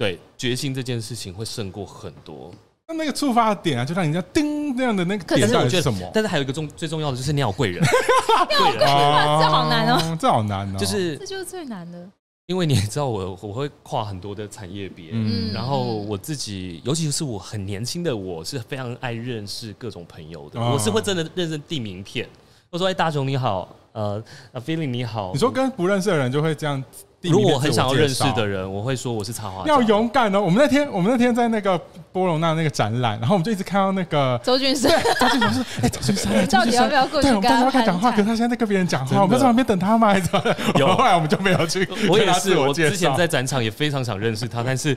对，决心这件事情会胜过很多。那那个触发点啊，就让人家叮那样的那个点到底是什么？但是还有一个重最重要的就是你要贵人，[LAUGHS] 贵人啊，这好难哦，这好难哦，就是这就是最难的。因为你也知道我我会跨很多的产业别，嗯，然后我自己，尤其是我很年轻的，我是非常爱认识各种朋友的，我是会真的认真递名片。我说：“哎，大雄你好，呃，Feeling 你好。”你说跟不认识的人就会这样。如果我很想要认识的人，我会说我是插画。要勇敢哦！我们那天，我们那天在那个波隆那那个展览，然后我们就一直看到那个周俊生。周俊生说：“哎，周俊生，[LAUGHS] 到底要不要过去？对，我们到底要不要讲话？可是他现在在跟别人讲话，我们在旁边等他吗？有，后来我们就没有去。我也是，我之前在展场也非常想认识他，但是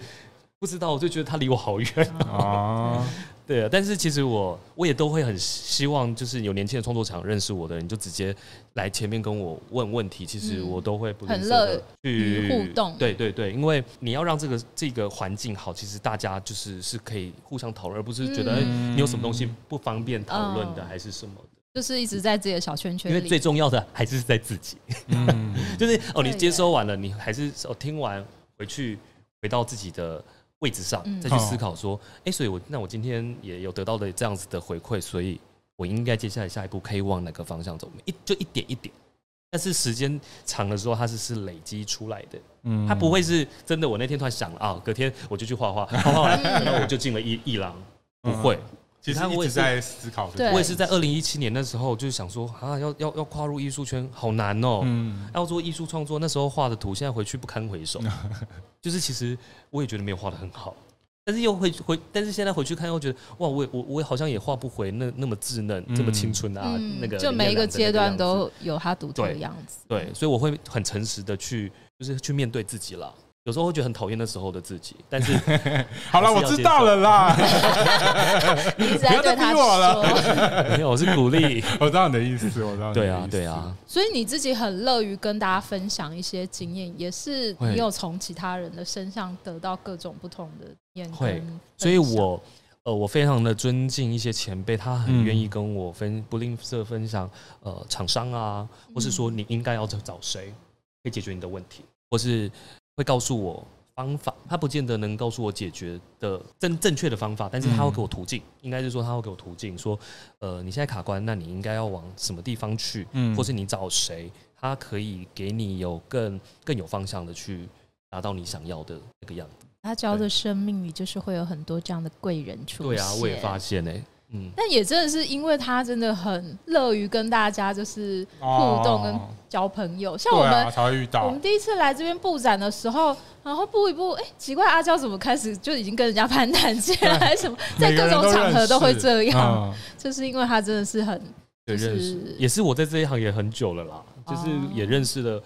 不知道，我就觉得他离我好远啊。对啊，但是其实我我也都会很希望，就是有年轻的创作者认识我的人，就直接来前面跟我问问题。其实我都会不吝啬的去互动。对对对，因为你要让这个这个环境好，其实大家就是是可以互相讨论，而不是觉得你有什么东西不方便讨论的，还是什么的。就是一直在自己的小圈圈里。因为最重要的还是在自己。嗯，[LAUGHS] 就是哦，你接收完了，你还是哦听完回去回到自己的。位置上再去思考说，哎、嗯欸，所以我那我今天也有得到的这样子的回馈，所以我应该接下来下一步可以往哪个方向走？一就一点一点，但是时间长了之后，它是是累积出来的，嗯，它不会是真的。我那天突然想了啊，隔天我就去画画，画 [LAUGHS] 画完然后我就进了一一廊，不会。其实我也是在思考，我也是在二零一七年那时候就是想说啊，要要要跨入艺术圈好难哦，嗯，要做艺术创作，那时候画的图现在回去不堪回首。[LAUGHS] 就是其实我也觉得没有画的很好，但是又会回，但是现在回去看又觉得哇，我我我好像也画不回那那么稚嫩、嗯、这么青春啊，嗯、那个就每一个阶段都有它独特的样子。对。对，所以我会很诚实的去，就是去面对自己了。有时候会觉得很讨厌那时候的自己，但是 [LAUGHS] 好了，我知道了啦。[LAUGHS] 你一直在对他说，[LAUGHS] 没有，我是鼓励。我知道你的意思，我知道。对啊，对啊。所以你自己很乐于跟大家分享一些经验，也是你有从其他人的身上得到各种不同的经验。会，所以我呃，我非常的尊敬一些前辈，他很愿意跟我分不吝啬分享呃厂商啊，或是说你应该要找找谁可以解决你的问题，或是。会告诉我方法，他不见得能告诉我解决的正正确的方法，但是他会给我途径，嗯、应该是说他会给我途径，说，呃，你现在卡关，那你应该要往什么地方去，嗯，或是你找谁，他可以给你有更更有方向的去达到你想要的那个样子。他教的生命里就是会有很多这样的贵人出现。对啊，我也发现呢、欸。嗯，但也真的是因为他真的很乐于跟大家就是互动跟交朋友，像我们才会遇到。我们第一次来这边布展的时候，然后布一布，哎，奇怪，阿娇怎么开始就已经跟人家攀谈起来，什么，在各种场合都会这样，就是因为他真的是很对认识，也是我在这一行也很久了啦，就是也认识了，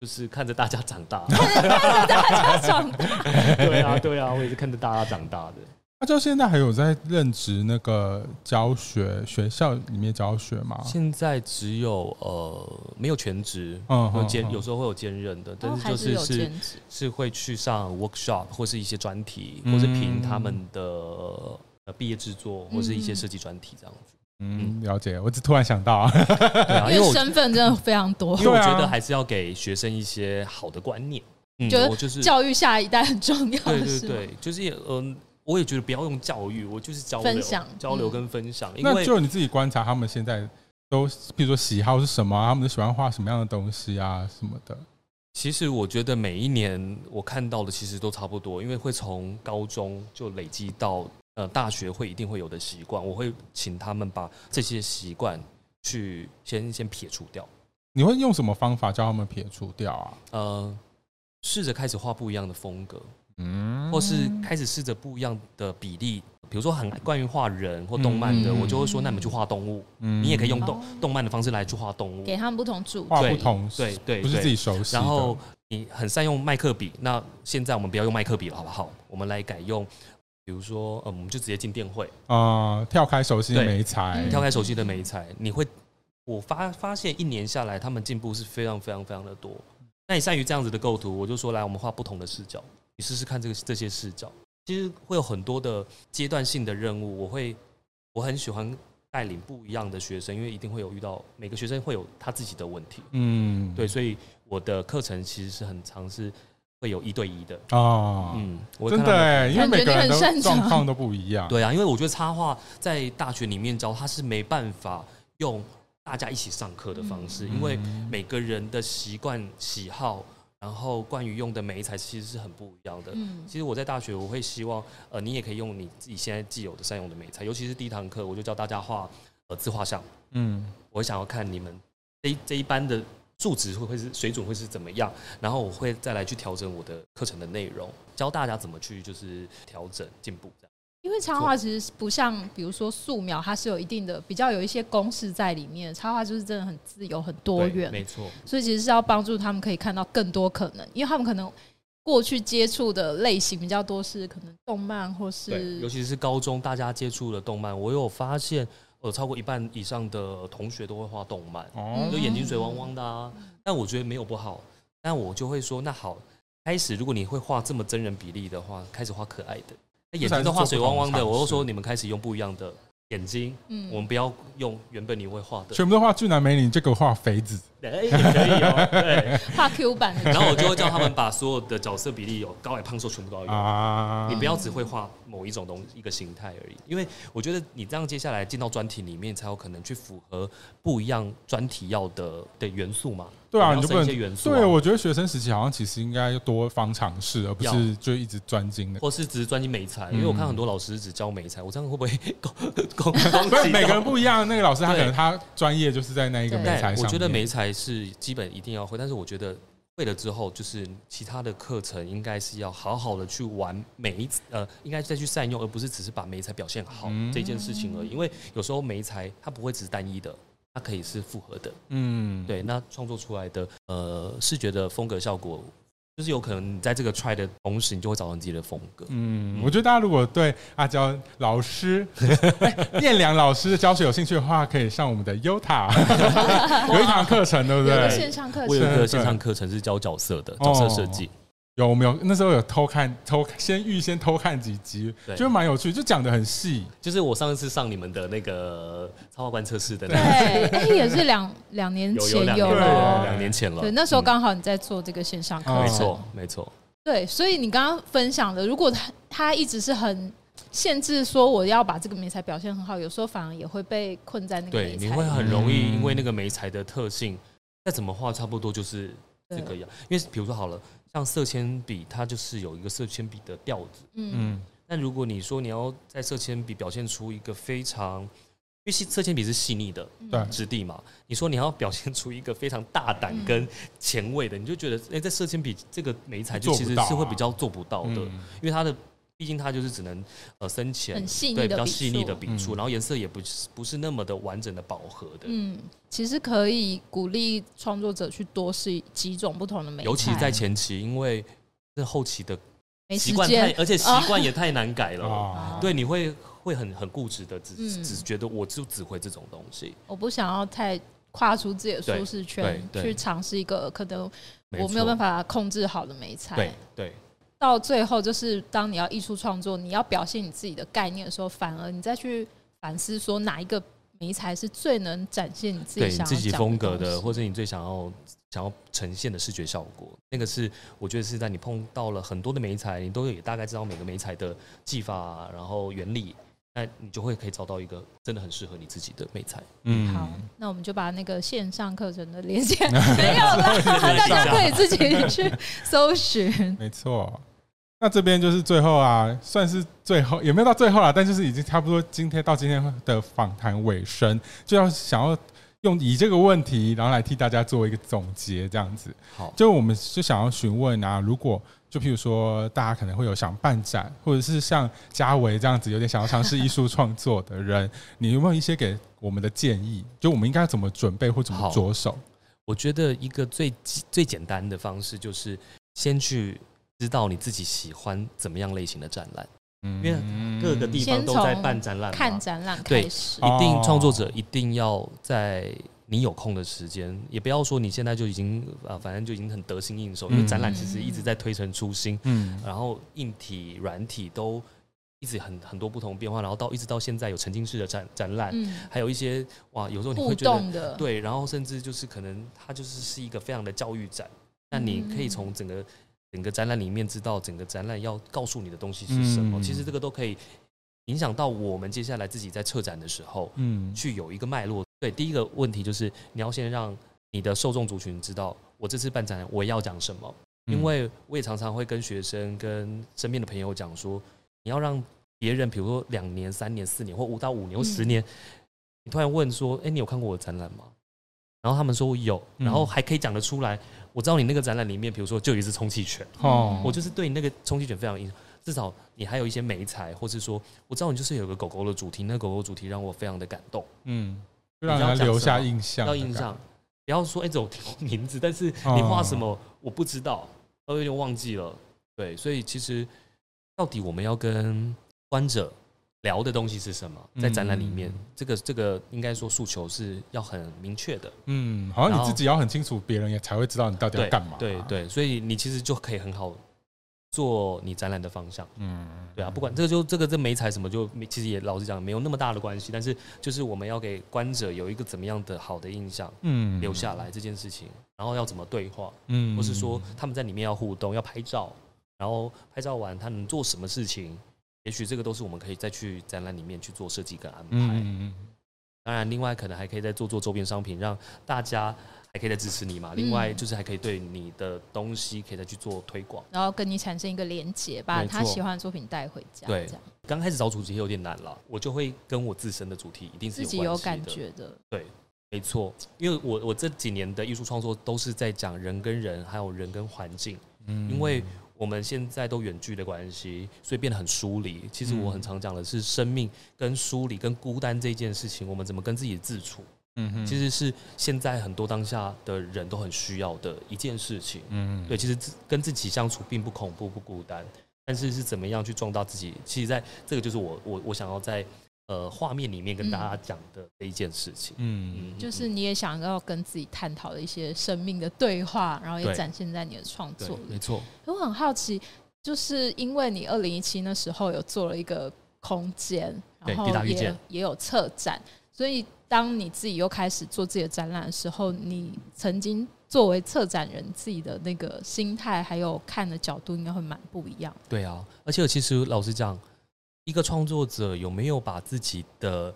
就是看着大家长大，[LAUGHS] 看着大家长大，[LAUGHS] 对啊对啊，我也是看着大家长大的。阿娇现在还有在任职那个教学学校里面教学吗？现在只有呃没有全职，嗯，有兼有时候会有兼任的，但是就是是是会去上 workshop 或是一些专题，或是评他们的呃毕业制作或是一些设计专题这样子。嗯，了解。我只突然想到啊，对啊，[LAUGHS] 因为身份真的非常多，因为我觉得还是要给学生一些好的观念，嗯，我就是教育下一代很重要。对对对，就是嗯。我也觉得不要用教育，我就是交流、交流跟分享。因为那就你自己观察，他们现在都，比如说喜好是什么，啊他们都喜欢画什么样的东西啊，什么的。其实我觉得每一年我看到的其实都差不多，因为会从高中就累积到呃大学会一定会有的习惯，我会请他们把这些习惯去先先撇除掉。你会用什么方法教他们撇除掉啊？呃，试着开始画不一样的风格。嗯，或是开始试着不一样的比例，比如说很关于画人或动漫的，嗯、我就会说，那你们去画动物，嗯、你也可以用动动漫的方式来去画动物，给他们不同主画不同，对对，不是自己熟悉。然后你很善用麦克笔，那现在我们不要用麦克笔了，好不好？我们来改用，比如说，嗯，我们就直接进电绘啊、呃，跳开熟悉的媒材，跳开熟悉的媒材，你会，我发发现一年下来，他们进步是非常非常非常的多。那你善于这样子的构图，我就说来，我们画不同的视角。你试试看这个这些视角，其实会有很多的阶段性的任务。我会我很喜欢带领不一样的学生，因为一定会有遇到每个学生会有他自己的问题。嗯，对，所以我的课程其实是很常是会有一对一的哦。嗯，我真的，因为每个人的状况都不一样。对啊，因为我觉得插画在大学里面教，他是没办法用大家一起上课的方式，因为每个人的习惯喜好。然后关于用的媒材其实是很不一样的。嗯，其实我在大学我会希望，呃，你也可以用你自己现在既有的善用的媒材，尤其是第一堂课我就教大家画呃自画像。嗯，我想要看你们这一这一班的素质会会是水准会是怎么样，然后我会再来去调整我的课程的内容，教大家怎么去就是调整进步这样。因为插画其实不像，比如说素描，它是有一定的比较有一些公式在里面。插画就是真的很自由、很多元，没错。所以其实是要帮助他们可以看到更多可能，因为他们可能过去接触的类型比较多是可能动漫或是，尤其是高中大家接触的动漫，我有发现，有超过一半以上的同学都会画动漫，哦，就眼睛水汪汪的啊。但我觉得没有不好，但我就会说，那好，开始如果你会画这么真人比例的话，开始画可爱的。眼睛都画水汪汪的，我又说你们开始用不一样的眼睛，嗯，我们不要用原本你会画的，全部都画俊男美女，这个画肥子，可以哦，对，[LAUGHS] 画 Q 版的，然后我就会叫他们 [LAUGHS] 把所有的角色比例有高矮胖瘦全部都要有啊，你不要只会画某一种东西一个形态而已，因为我觉得你这样接下来进到专题里面才有可能去符合不一样专题要的的元素嘛。对啊，你就不能对，我觉得学生时期好像其实应该多方尝试，而不是就一直专精的，或是只是专精美材。因为我看很多老师只教美材，我这样会不会攻击？每个人不一样，那个老师他可能他专业就是在那一个美材上。我觉得美材是基本一定要会，但是我觉得会了之后，就是其他的课程应该是要好好的去玩每一次，呃，应该再去善用，而不是只是把媒材表现好这件事情而已。因为有时候媒材它不会只是单一的。它可以是复合的，嗯，对，那创作出来的呃视觉的风格效果，就是有可能你在这个 try 的同时，你就会找到你自己的风格。嗯，我觉得大家如果对阿娇老师、燕良老师的教学有兴趣的话，可以上我们的 Yota [LAUGHS] 有一堂课程，对不对？线上课程，我有一个线上课程是教角色的角色设计。有没有那时候有偷看偷先预先偷看几集，对就蛮有趣，就讲的很细。就是我上一次上你们的那个插画观测室的，对，哎、欸，也是两 [LAUGHS] 两年前有了，两年前了。对，那时候刚好你在做这个线上课程，没错，没错。对，所以你刚刚分享的，如果他他一直是很限制，说我要把这个媒材表现很好，有时候反而也会被困在那个媒材。对，你会很容易因为那个媒材的特性，再怎么画差不多就是这个样。因为比如说好了。像色铅笔，它就是有一个色铅笔的调子。嗯，但如果你说你要在色铅笔表现出一个非常，因为色铅笔是细腻的质地嘛，你说你要表现出一个非常大胆跟前卫的，你就觉得哎、欸，在色铅笔这个媒材就其实是会比较做不到的，因为它的。毕竟它就是只能呃深浅，对比较细腻的笔触，然后颜色也不是不是那么的完整的饱和的。嗯，其实可以鼓励创作者去多试几种不同的媒材，尤其在前期，因为这后期的习惯太，而且习惯也太难改了。哦、对，你会会很很固执的，只、嗯、只觉得我就只会这种东西。我不想要太跨出自己的舒适圈，去尝试一个可能我没有办法控制好的媒材。对对。到最后，就是当你要艺术创作，你要表现你自己的概念的时候，反而你再去反思说哪一个媒材是最能展现你自己想要自己风格的，或者你最想要想要呈现的视觉效果。那个是我觉得是在你碰到了很多的媒材，你都也大概知道每个媒材的技法，然后原理，那你就会可以找到一个真的很适合你自己的媒材。嗯，好，那我们就把那个线上课程的连接 [LAUGHS] [LAUGHS] 没有了，大家可以自己去搜寻。没错。那这边就是最后啊，算是最后也没有到最后啦，但就是已经差不多今天到今天的访谈尾声，就要想要用以这个问题，然后来替大家做一个总结，这样子。好，就我们就想要询问啊，如果就譬如说大家可能会有想办展，或者是像嘉维这样子有点想要尝试艺术创作的人，你有没有一些给我们的建议？就我们应该怎么准备或怎么着手？我觉得一个最最简单的方式就是先去。知道你自己喜欢怎么样类型的展览，因为各个地方都在办展览，看展览开始，对，一定创作者一定要在你有空的时间，也不要说你现在就已经啊，反正就已经很得心应手，因为展览其实一直在推陈出新，嗯，然后硬体、软体都一直很很多不同变化，然后到一直到现在有沉浸式的展展览，还有一些哇，有时候你会觉得对，然后甚至就是可能它就是是一个非常的教育展，那你可以从整个。整个展览里面知道整个展览要告诉你的东西是什么，嗯、其实这个都可以影响到我们接下来自己在策展的时候，嗯，去有一个脉络。对，第一个问题就是你要先让你的受众族群知道，我这次办展我要讲什么。因为我也常常会跟学生、跟身边的朋友讲说，你要让别人，比如说两年、三年、四年或五到五年或十年，你突然问说，哎，你有看过我的展览吗？然后他们说有，然后还可以讲得出来。我知道你那个展览里面，比如说就有一只充气犬，哦，我就是对你那个充气犬非常印象。至少你还有一些媒材，或是说我知道你就是有个狗狗的主题，那个狗狗主题让我非常的感动，嗯，让人留下印象，要印象。不要说哎，这种名字，但是你画什么我不知道，都有点忘记了。对，所以其实到底我们要跟观者。聊的东西是什么？在展览里面，嗯、这个这个应该说诉求是要很明确的。嗯，好像你自己要很清楚，别人也才会知道你到底要干嘛。对对，所以你其实就可以很好做你展览的方向。嗯，对啊，不管这个就这个这没材什么，就其实也老实讲没有那么大的关系。但是就是我们要给观者有一个怎么样的好的印象，嗯，留下来这件事情，然后要怎么对话，嗯，或是说他们在里面要互动，要拍照，然后拍照完他能做什么事情。也许这个都是我们可以再去展览里面去做设计跟安排。嗯嗯，当然，另外可能还可以再做做周边商品，让大家还可以再支持你嘛。另外就是还可以对你的东西可以再去做推广，然后跟你产生一个连接，把他喜欢的作品带回家。对，刚开始找主题有点难了，我就会跟我自身的主题一定是有自己有感觉的。对，没错，因为我我这几年的艺术创作都是在讲人跟人，还有人跟环境。嗯，因为。我们现在都远距的关系，所以变得很疏离。其实我很常讲的是生命跟疏离跟孤单这件事情，我们怎么跟自己自处？嗯哼，其实是现在很多当下的人都很需要的一件事情。嗯，对，其实跟自己相处并不恐怖不孤单，但是是怎么样去壮大自己？其实在这个就是我我我想要在。呃，画面里面跟大家讲的这一件事情，嗯，就是你也想要跟自己探讨的一些生命的对话，然后也展现在你的创作里。没错。我很好奇，就是因为你二零一七那时候有做了一个空间，然后也也有策展，所以当你自己又开始做自己的展览的时候，你曾经作为策展人自己的那个心态还有看的角度，应该会蛮不一样。对啊，而且其实老实讲。一个创作者有没有把自己的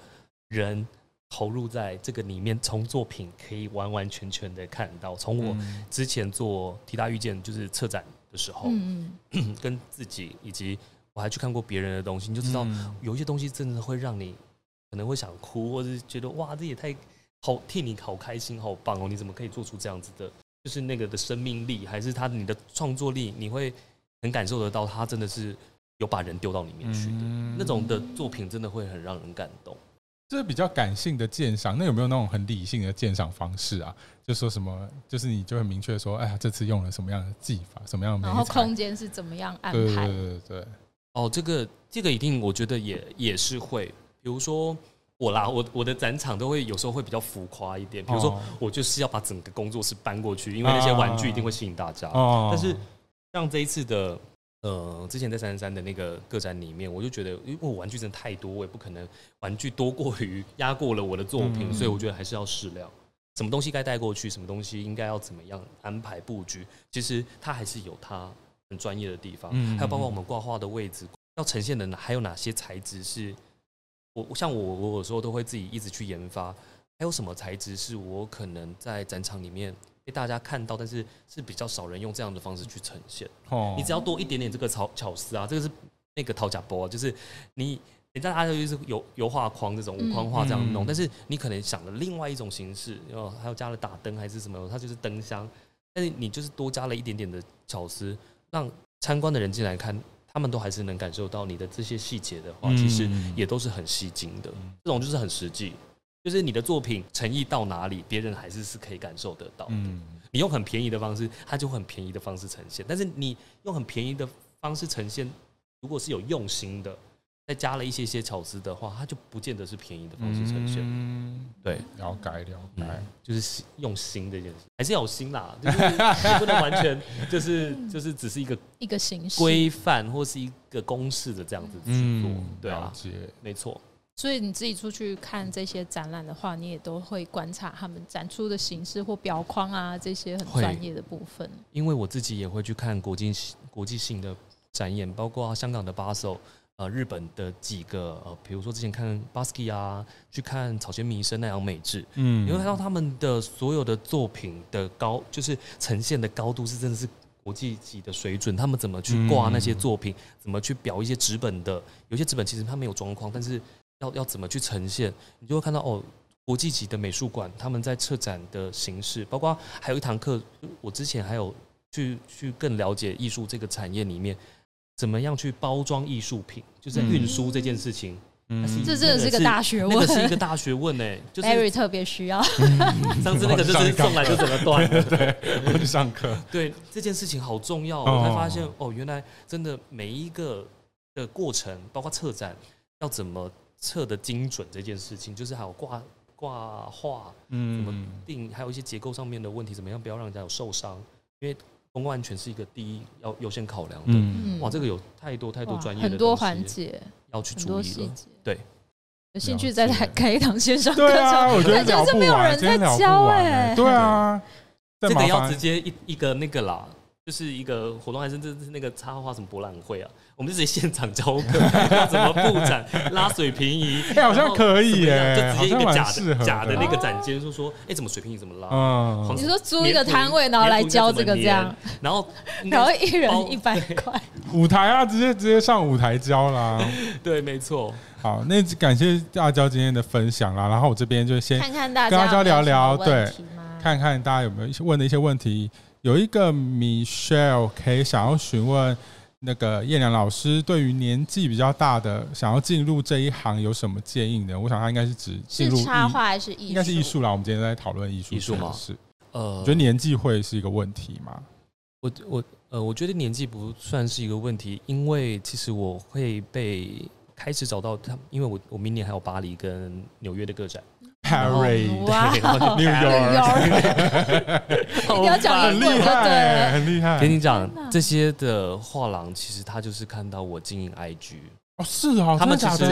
人投入在这个里面，从作品可以完完全全的看到。从我之前做提大遇见就是策展的时候，[CLEARS THROAT] 跟自己以及我还去看过别人的东西，你就知道有一些东西真的会让你可能会想哭，或者是觉得哇，这也太好，替你好开心，好棒哦！你怎么可以做出这样子的？就是那个的生命力，还是他你的创作力，你会很感受得到，他真的是。有把人丢到里面去的那种的作品，真的会很让人感动。这是比较感性的鉴赏，那有没有那种很理性的鉴赏方式啊？就说什么，就是你就很明确说，哎呀，这次用了什么样的技法，什么样的，然后空间是怎么样安排？对对对对。哦，这个这个一定，我觉得也也是会，比如说我啦，我我的展场都会有时候会比较浮夸一点，比如说我就是要把整个工作室搬过去，因为那些玩具一定会吸引大家。哦。但是像这一次的。呃，之前在三三三的那个个展里面，我就觉得，因为我玩具真的太多，我也不可能玩具多过于压过了我的作品，所以我觉得还是要适量，什么东西该带过去，什么东西应该要怎么样安排布局，其实它还是有它很专业的地方，还有包括我们挂画的位置要呈现的还有哪些材质是，我像我我有时候都会自己一直去研发，还有什么材质是我可能在展场里面。被大家看到，但是是比较少人用这样的方式去呈现。哦，你只要多一点点这个巧巧思啊，这个是那个讨假波，就是你人家他就是油油画框这种无框画这样弄，但是你可能想了另外一种形式，然后还有加了打灯还是什么，它就是灯箱，但是你就是多加了一点点的巧思，让参观的人进来看，他们都还是能感受到你的这些细节的话，其实也都是很吸睛的。这种就是很实际。就是你的作品诚意到哪里，别人还是是可以感受得到的。你用很便宜的方式，它就很便宜的方式呈现。但是你用很便宜的方式呈现，如果是有用心的，再加了一些些巧思的话，它就不见得是便宜的方式呈现。嗯，对，了解了解，就是用心这件事，还是要有心啦，就是 [LAUGHS] 你不能完全就是就是只是一个一个形式规范或是一个公式的这样子去做，对啊，没错。所以你自己出去看这些展览的话，你也都会观察他们展出的形式或表框啊，这些很专业的部分。因为我自己也会去看国际国际性的展演，包括香港的 Basel，呃，日本的几个呃，比如说之前看 Basquiat 啊，去看草间弥生那样美智，嗯，你会看到他们的所有的作品的高，就是呈现的高度是真的是国际级的水准。他们怎么去挂那些作品，怎么去裱一些纸本的，有些纸本其实它没有装框，但是。要要怎么去呈现？你就会看到哦，国际级的美术馆他们在策展的形式，包括还有一堂课，我之前还有去去更了解艺术这个产业里面怎么样去包装艺术品，就是在运输这件事情，嗯，这真的是个大学问，那个是一个大学问呢。就 Terry 特别需要，[LAUGHS] 上次那个就是送来就怎么断了，[LAUGHS] 对，我去上课，对这件事情好重要，我才发现哦，原来真的每一个的过程，包括策展要怎么。测的精准这件事情，就是还有挂挂画，嗯，怎么定，还有一些结构上面的问题，怎么样不要让人家有受伤？因为公共安全是一个第一要优先考量的。嗯，哇，这个有太多太多专业的很多环节要去注意了。对，有兴趣再来开一堂线上课程。对啊，我觉得就是没有人在教哎。对啊，[LAUGHS] 这个要直接一一个那个啦。就是一个活动，还是这是那个插画什么博览会啊？我们就直接现场教课，要怎么布展、拉水平仪，哎，好像可以耶！就直接一个假的假的那个展间，就说，哎，怎么水平仪怎么拉？嗯，你说租一个摊位，然后来教这个这样，然后 [LAUGHS] 然后一人一百块，[LAUGHS] 舞台啊，直接直接上舞台教啦。[LAUGHS] 对，没错。好，那感谢阿娇今天的分享啦。然后我这边就先看看大家跟阿娇聊聊，对，看看大家有没有一些问的一些问题。有一个 Michelle 可以想要询问那个叶良老师，对于年纪比较大的想要进入这一行有什么建议呢？我想他应该是指进入插画还是艺术？应该是艺术啦。我们今天在讨论艺术，艺术吗？是，呃，觉得年纪会是一个问题吗？我我呃，我觉得年纪不算是一个问题，因为其实我会被开始找到他，因为我我明年还有巴黎跟纽约的个展。Harry，[LAUGHS] 哇，对，New York，[LAUGHS] [LAUGHS] 要讲很厉害，很厉害。跟你讲，这些的画廊其实他就是看到我经营 IG 哦，是啊，他们其实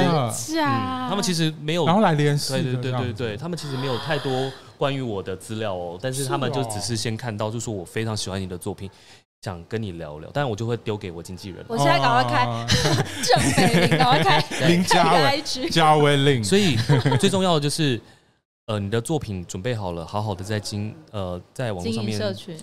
假，他们其实没有，然后来联系，对对对对对，他们其实没有太多关于我的资料哦，但是他们就只是先看到，就说我非常喜欢你的作品，想跟你聊聊，但是我就会丢给我经纪人。我现在赶快开郑美玲，赶快开林家伟，嘉伟令。所以最重要的就是。呃，你的作品准备好了，好好的在经呃，在网络上面经营社群，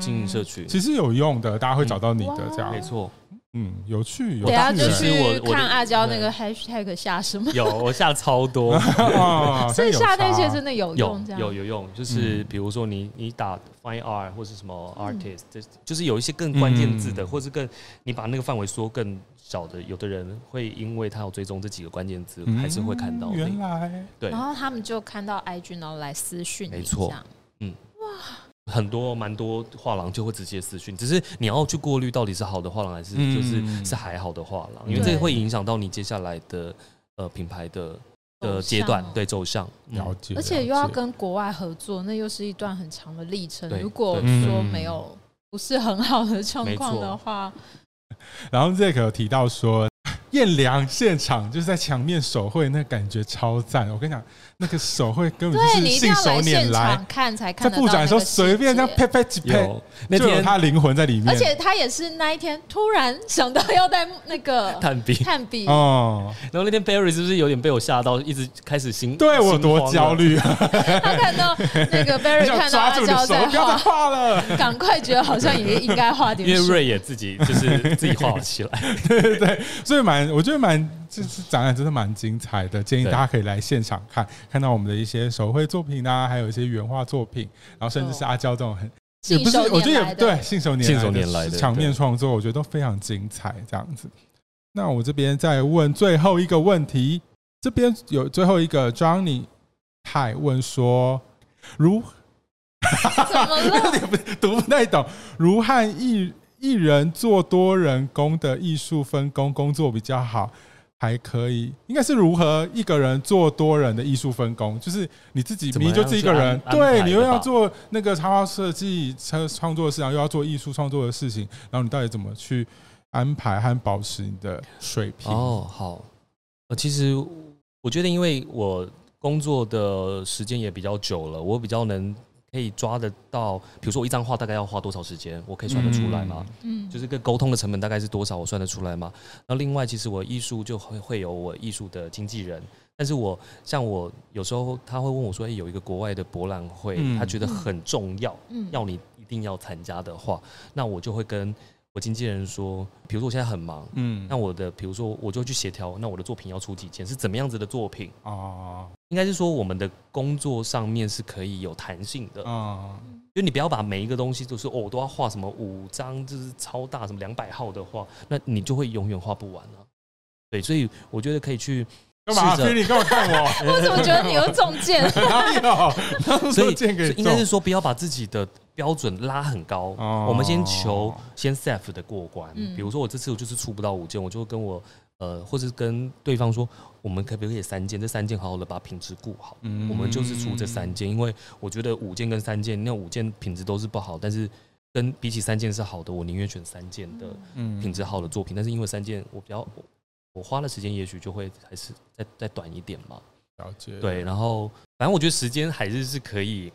经营社群，其实有用的，大家会找到你的这样，没错。嗯，有趣，有等下就其实我看阿娇那个 hashtag 下什么？有，我下超多，[LAUGHS] 哦所以下那些真的的有有用，这样。有有用，就是比如说你你打 fine art 或是什么 artist，这就是有一些更关键字的，嗯或是更你把那个范围缩更小的，有的人会因为他有追踪这几个关键字，还是会看到的。原来。对。然，后他们就看到 IG，然后来私讯你，没错嗯，哇。很多蛮多画廊就会直接私讯，只是你要去过滤到底是好的画廊还是就是嗯是还好的画廊，因为这个会影响到你接下来的呃品牌的的阶段对走向。嗯。了解，而且又要跟国外合作，那又是一段很长的历程。如果对。说没有不是很好的 [LAUGHS] 状况的话，[LAUGHS] 然后这个有提到说，[SIGHS] 彦良现场就是在墙面手绘，那感觉超赞。我跟你讲，那个手会根本就对是你一定要信手拈来现来场，看才在看得到布展的时候随便这样节拍拍几拍有，那就有天他灵魂在里面。而且他也是那一天突然想到要带那个炭笔，炭笔，哦，然后那天 Barry 是不是有点被我吓到，一直开始心对我多焦，虑啊！他看到那个 [LAUGHS] Barry 看到阿娇在画，画了。赶快觉得好像也应该画点水。因为瑞也自己就是自己画起来。[LAUGHS] 对对对，所以蛮，我觉得蛮，就是展览真的蛮精彩的，建议大家可以来现场看，看到我们的一些手绘作品啊，还有一些原画作品，然后甚至是阿娇这种很也不是，我觉得也对，信手拈信手拈来的场面创作，我觉得都非常精彩，这样子。那我这边再问最后一个问题，这边有最后一个 Johnny 海问说，如 [LAUGHS] 怎么了？[LAUGHS] 读不太懂，如和一一人做多人工的艺术分工工作比较好，还可以，应该是如何一个人做多人的艺术分工？就是你自己明明就自己一个人，对你又要做那个插画设计、创创作的事情，又要做艺术创作的事情，然后你到底怎么去安排和保持你的水平？哦，好，呃，其实我觉得，因为我工作的时间也比较久了，我比较能。可以抓得到，比如说我一张画大概要花多少时间，我可以算得出来吗？嗯，就是跟沟通的成本大概是多少，我算得出来吗？那另外，其实我艺术就会会有我艺术的经纪人，但是我像我有时候他会问我说，哎，有一个国外的博览会，他觉得很重要，要你一定要参加的话，那我就会跟我经纪人说，比如说我现在很忙，嗯，那我的比如说我就去协调，那我的作品要出几件，是怎么样子的作品哦。应该是说，我们的工作上面是可以有弹性的，嗯，就你不要把每一个东西都是哦，我都要画什么五张，就是超大什么两百号的画，那你就会永远画不完了。对，所以我觉得可以去干嘛？菲你干嘛看我？[LAUGHS] 我怎么觉得你有中箭？[LAUGHS] 哪有？[LAUGHS] 所以应该是说，不要把自己的标准拉很高。我们先求先 safe 的过关。比如说我这次我就是出不到五件，我就跟我。呃，或者跟对方说，我们可不可以三件？这三件好好的把品质顾好。嗯，我们就是出这三件，因为我觉得五件跟三件，那五件品质都是不好，但是跟比起三件是好的，我宁愿选三件的品质好的作品。但是因为三件我比较，我花的时间也许就会还是再再短一点嘛。了解。对，然后反正我觉得时间还是是可以，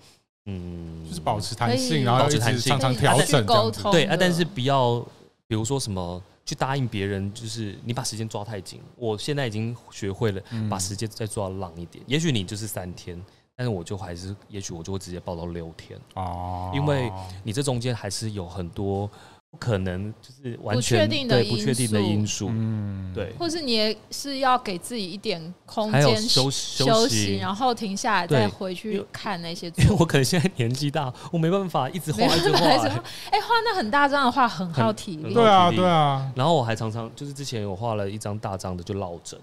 嗯，就是保持弹性，然后保持弹性，常常调整沟通。对啊，但是不要，比如说什么。去答应别人，就是你把时间抓太紧。我现在已经学会了把时间再抓浪一点。也许你就是三天，但是我就还是，也许我就会直接报到六天哦，因为你这中间还是有很多。不可能就是完全不确定的不确定的因素，嗯，对，或是你也是要给自己一点空间休息休息，然后停下来再回去看那些。因为我可能现在年纪大，我没办法一直画一直画。哎，画那很大张的画很耗体力，对啊对啊。然后我还常常就是之前我画了一张大张的就落枕，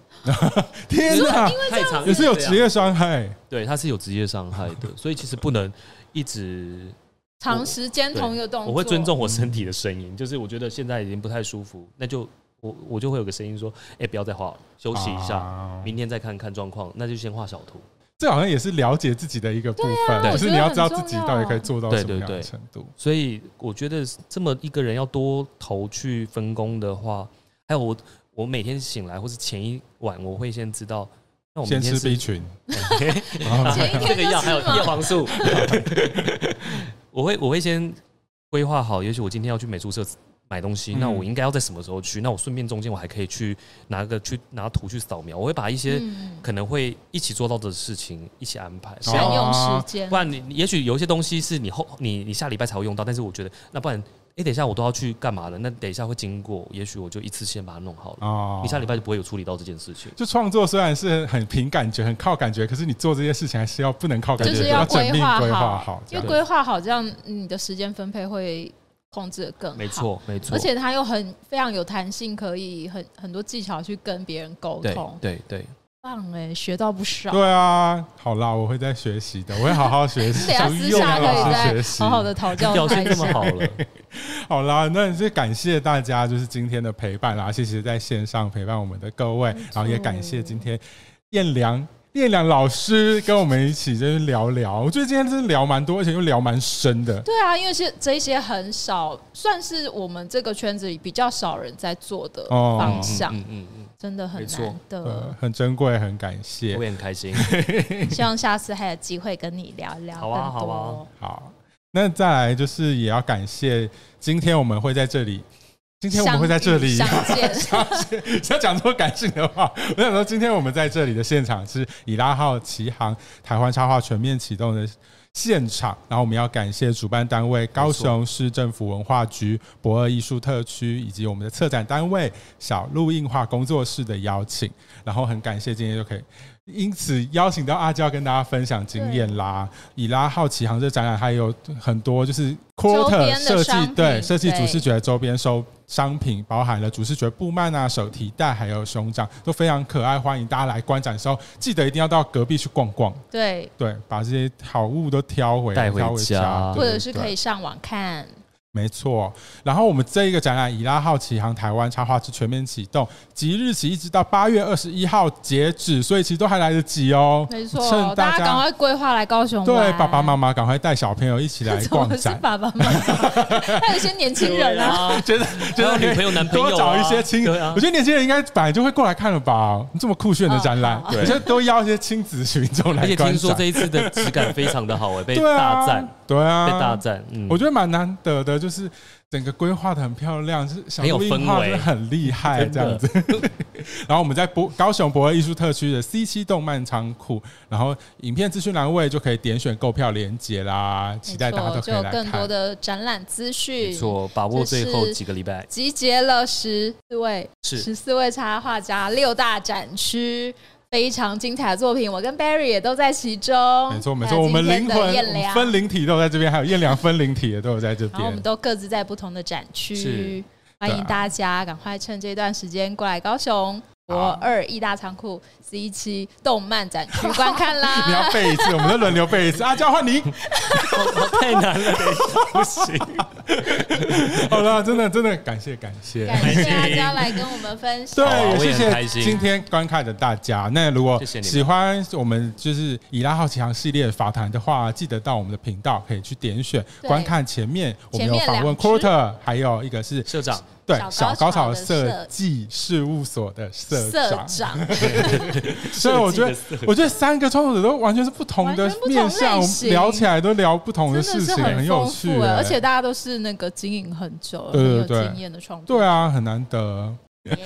[LAUGHS] 天哪，太长也是有职业伤害，对，它是有职业伤害的，所以其实不能一直。长时间同一个动作，我会尊重我身体的声音。就是我觉得现在已经不太舒服，那就我我就会有个声音说：“哎，不要再画了，休息一下，明天再看看状况。”那就先画小图。这好像也是了解自己的一个部分，就是你要知道自己到底可以做到什么样的程度。所以我觉得这么一个人要多头去分工的话，还有我我每天醒来或是前一晚，我会先知道，那我们先吃 B 群，[LAUGHS] 这个药还有叶黄素。[LAUGHS] 我会我会先规划好，也许我今天要去美术社买东西，那我应该要在什么时候去？那我顺便中间我还可以去拿个去拿图去扫描，我会把一些可能会一起做到的事情一起安排，善用时间。不然你也许有一些东西是你后你你下礼拜才会用到，但是我觉得那不然哎，等一下我都要去干嘛了？那等一下会经过，也许我就一次性把它弄好了。哦，你下礼拜就不会有处理到这件事情。就创作虽然是很凭感觉、很靠感觉，可是你做这些事情还是要不能靠感觉，就是要规划好，划好因为规划好这样你的时间分配会。控制的更好，没错，没错，而且它又很非常有弹性，可以很很多技巧去跟别人沟通，对对，棒哎，学到不少。对啊，好啦，我会再学习的，我会好好学习，[LAUGHS] 私下可以再好好的讨教。表现这么好了，[LAUGHS] 好啦，那也是感谢大家，就是今天的陪伴啦，谢谢在线上陪伴我们的各位，然后也感谢今天燕良。彦良老师跟我们一起就是聊聊，我觉得今天真的聊蛮多，而且又聊蛮深的。对啊，因为是这些很少，算是我们这个圈子里比较少人在做的方向。嗯嗯嗯，真的很难得，很珍贵，很感谢，我也很开心。[LAUGHS] [LAUGHS] 希望下次还有机会跟你聊聊。好啊，好啊，好。那再来就是也要感谢，今天我们会在这里。今天我们会在这里相见，[LAUGHS] 想讲这么感性的话，我想说，今天我们在这里的现场是以拉号奇航台湾插画全面启动的现场，然后我们要感谢主办单位高雄市政府文化局博二艺术特区以及我们的策展单位小鹿印画工作室的邀请，然后很感谢今天就可以。因此邀请到阿娇跟大家分享经验啦。以拉号奇航这展览还有很多就是 quarter 设计，对设计主视觉周边收商品，包含了主视觉布幔啊、手提袋还有胸章都非常可爱，欢迎大家来观展的时候记得一定要到隔壁去逛逛。对对，把这些好物都挑回带回家，或者是可以上网看。没错，然后我们这一个展览以拉号奇航台湾插画之全面启动，即日起一直到八月二十一号截止，所以其实都还来得及哦。没错，趁大家，大家赶快规划来高雄。对，爸爸妈妈赶快带小朋友一起来 [LAUGHS] 逛展。是爸爸妈妈，还有一些年轻人啊，觉得觉得女朋友男朋友多找一些亲。我觉得年轻人应该本来就会过来看了吧？这么酷炫的展览，我觉得都邀一些亲子群众来。而且听说这一次的质感非常的好，哎，[LAUGHS] 被大赞。对啊，被大赞，嗯，我觉得蛮难得的，就是整个规划的很漂亮，是小鹿映画真的很厉害这样子。[LAUGHS] 然后我们在博高雄驳二艺术特区的 C 七动漫仓库，然后影片资讯栏位就可以点选购票链接啦。期待大家都可以来看。就有更多的展览资讯，没错，把握最后几个礼拜，集结了十四位，是十四位插画家，六大展区。非常精彩的作品，我跟 Barry 也都在其中。没错没错，我们灵魂分灵体都在这边，还有艳良分灵体也都有在这边。然后我们都各自在不同的展区，欢迎大家赶快趁这段时间过来高雄。驳二艺大仓库 C 七动漫展区 [LAUGHS] 观看啦！你要背一次，我们就轮流背一次。阿娇换你，[LAUGHS] 太难了，[LAUGHS] 不行。好了，真的真的感谢感谢，感谢阿娇来跟我们分享。对，也谢谢今天观看的大家。那如果喜欢我们就是以拉号奇航系列的访谈的话，记得到我们的频道可以去点选观看前面，我们有访问 Quarter，还有一个是社长。对，小高潮设计。事务所的社长，[LAUGHS] 所以我觉得，我觉得三个创作者都完全是不同的面向，我们聊起来都聊不同的事情，很有趣，而且大家都是那个经营很久、很有经验的创作，对啊，很难得。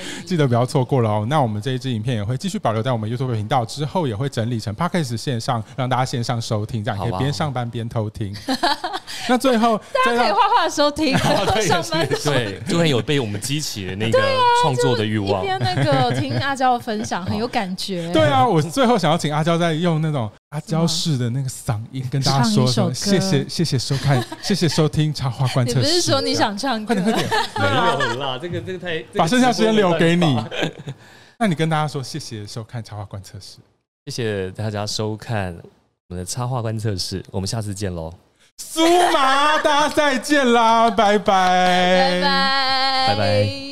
[LAUGHS] 记得不要错过了哦。那我们这一支影片也会继续保留在我们 YouTube 频道，之后也会整理成 Podcast 线上，让大家线上收听，这样可以边上班边偷听。[LAUGHS] 那最后大家可以画画的时候听，[LAUGHS] 上班对，就会有被我们激起的那个创作的欲望。一边那个听阿娇的分享，很有感觉。对啊，我最后想要请阿娇再用那种。阿娇式的那个嗓音跟大家说说，谢谢谢谢收看，[LAUGHS] 谢谢收听插画观测室。你不是说你想唱歌？快点快点，没有啦，[LAUGHS] 这个这个太把剩下时间留给你。[LAUGHS] 那你跟大家说谢谢收看插画观测室，谢谢大家收看我们的插画观测室，我们下次见喽。苏麻，大家再见啦，拜拜，拜拜，拜拜。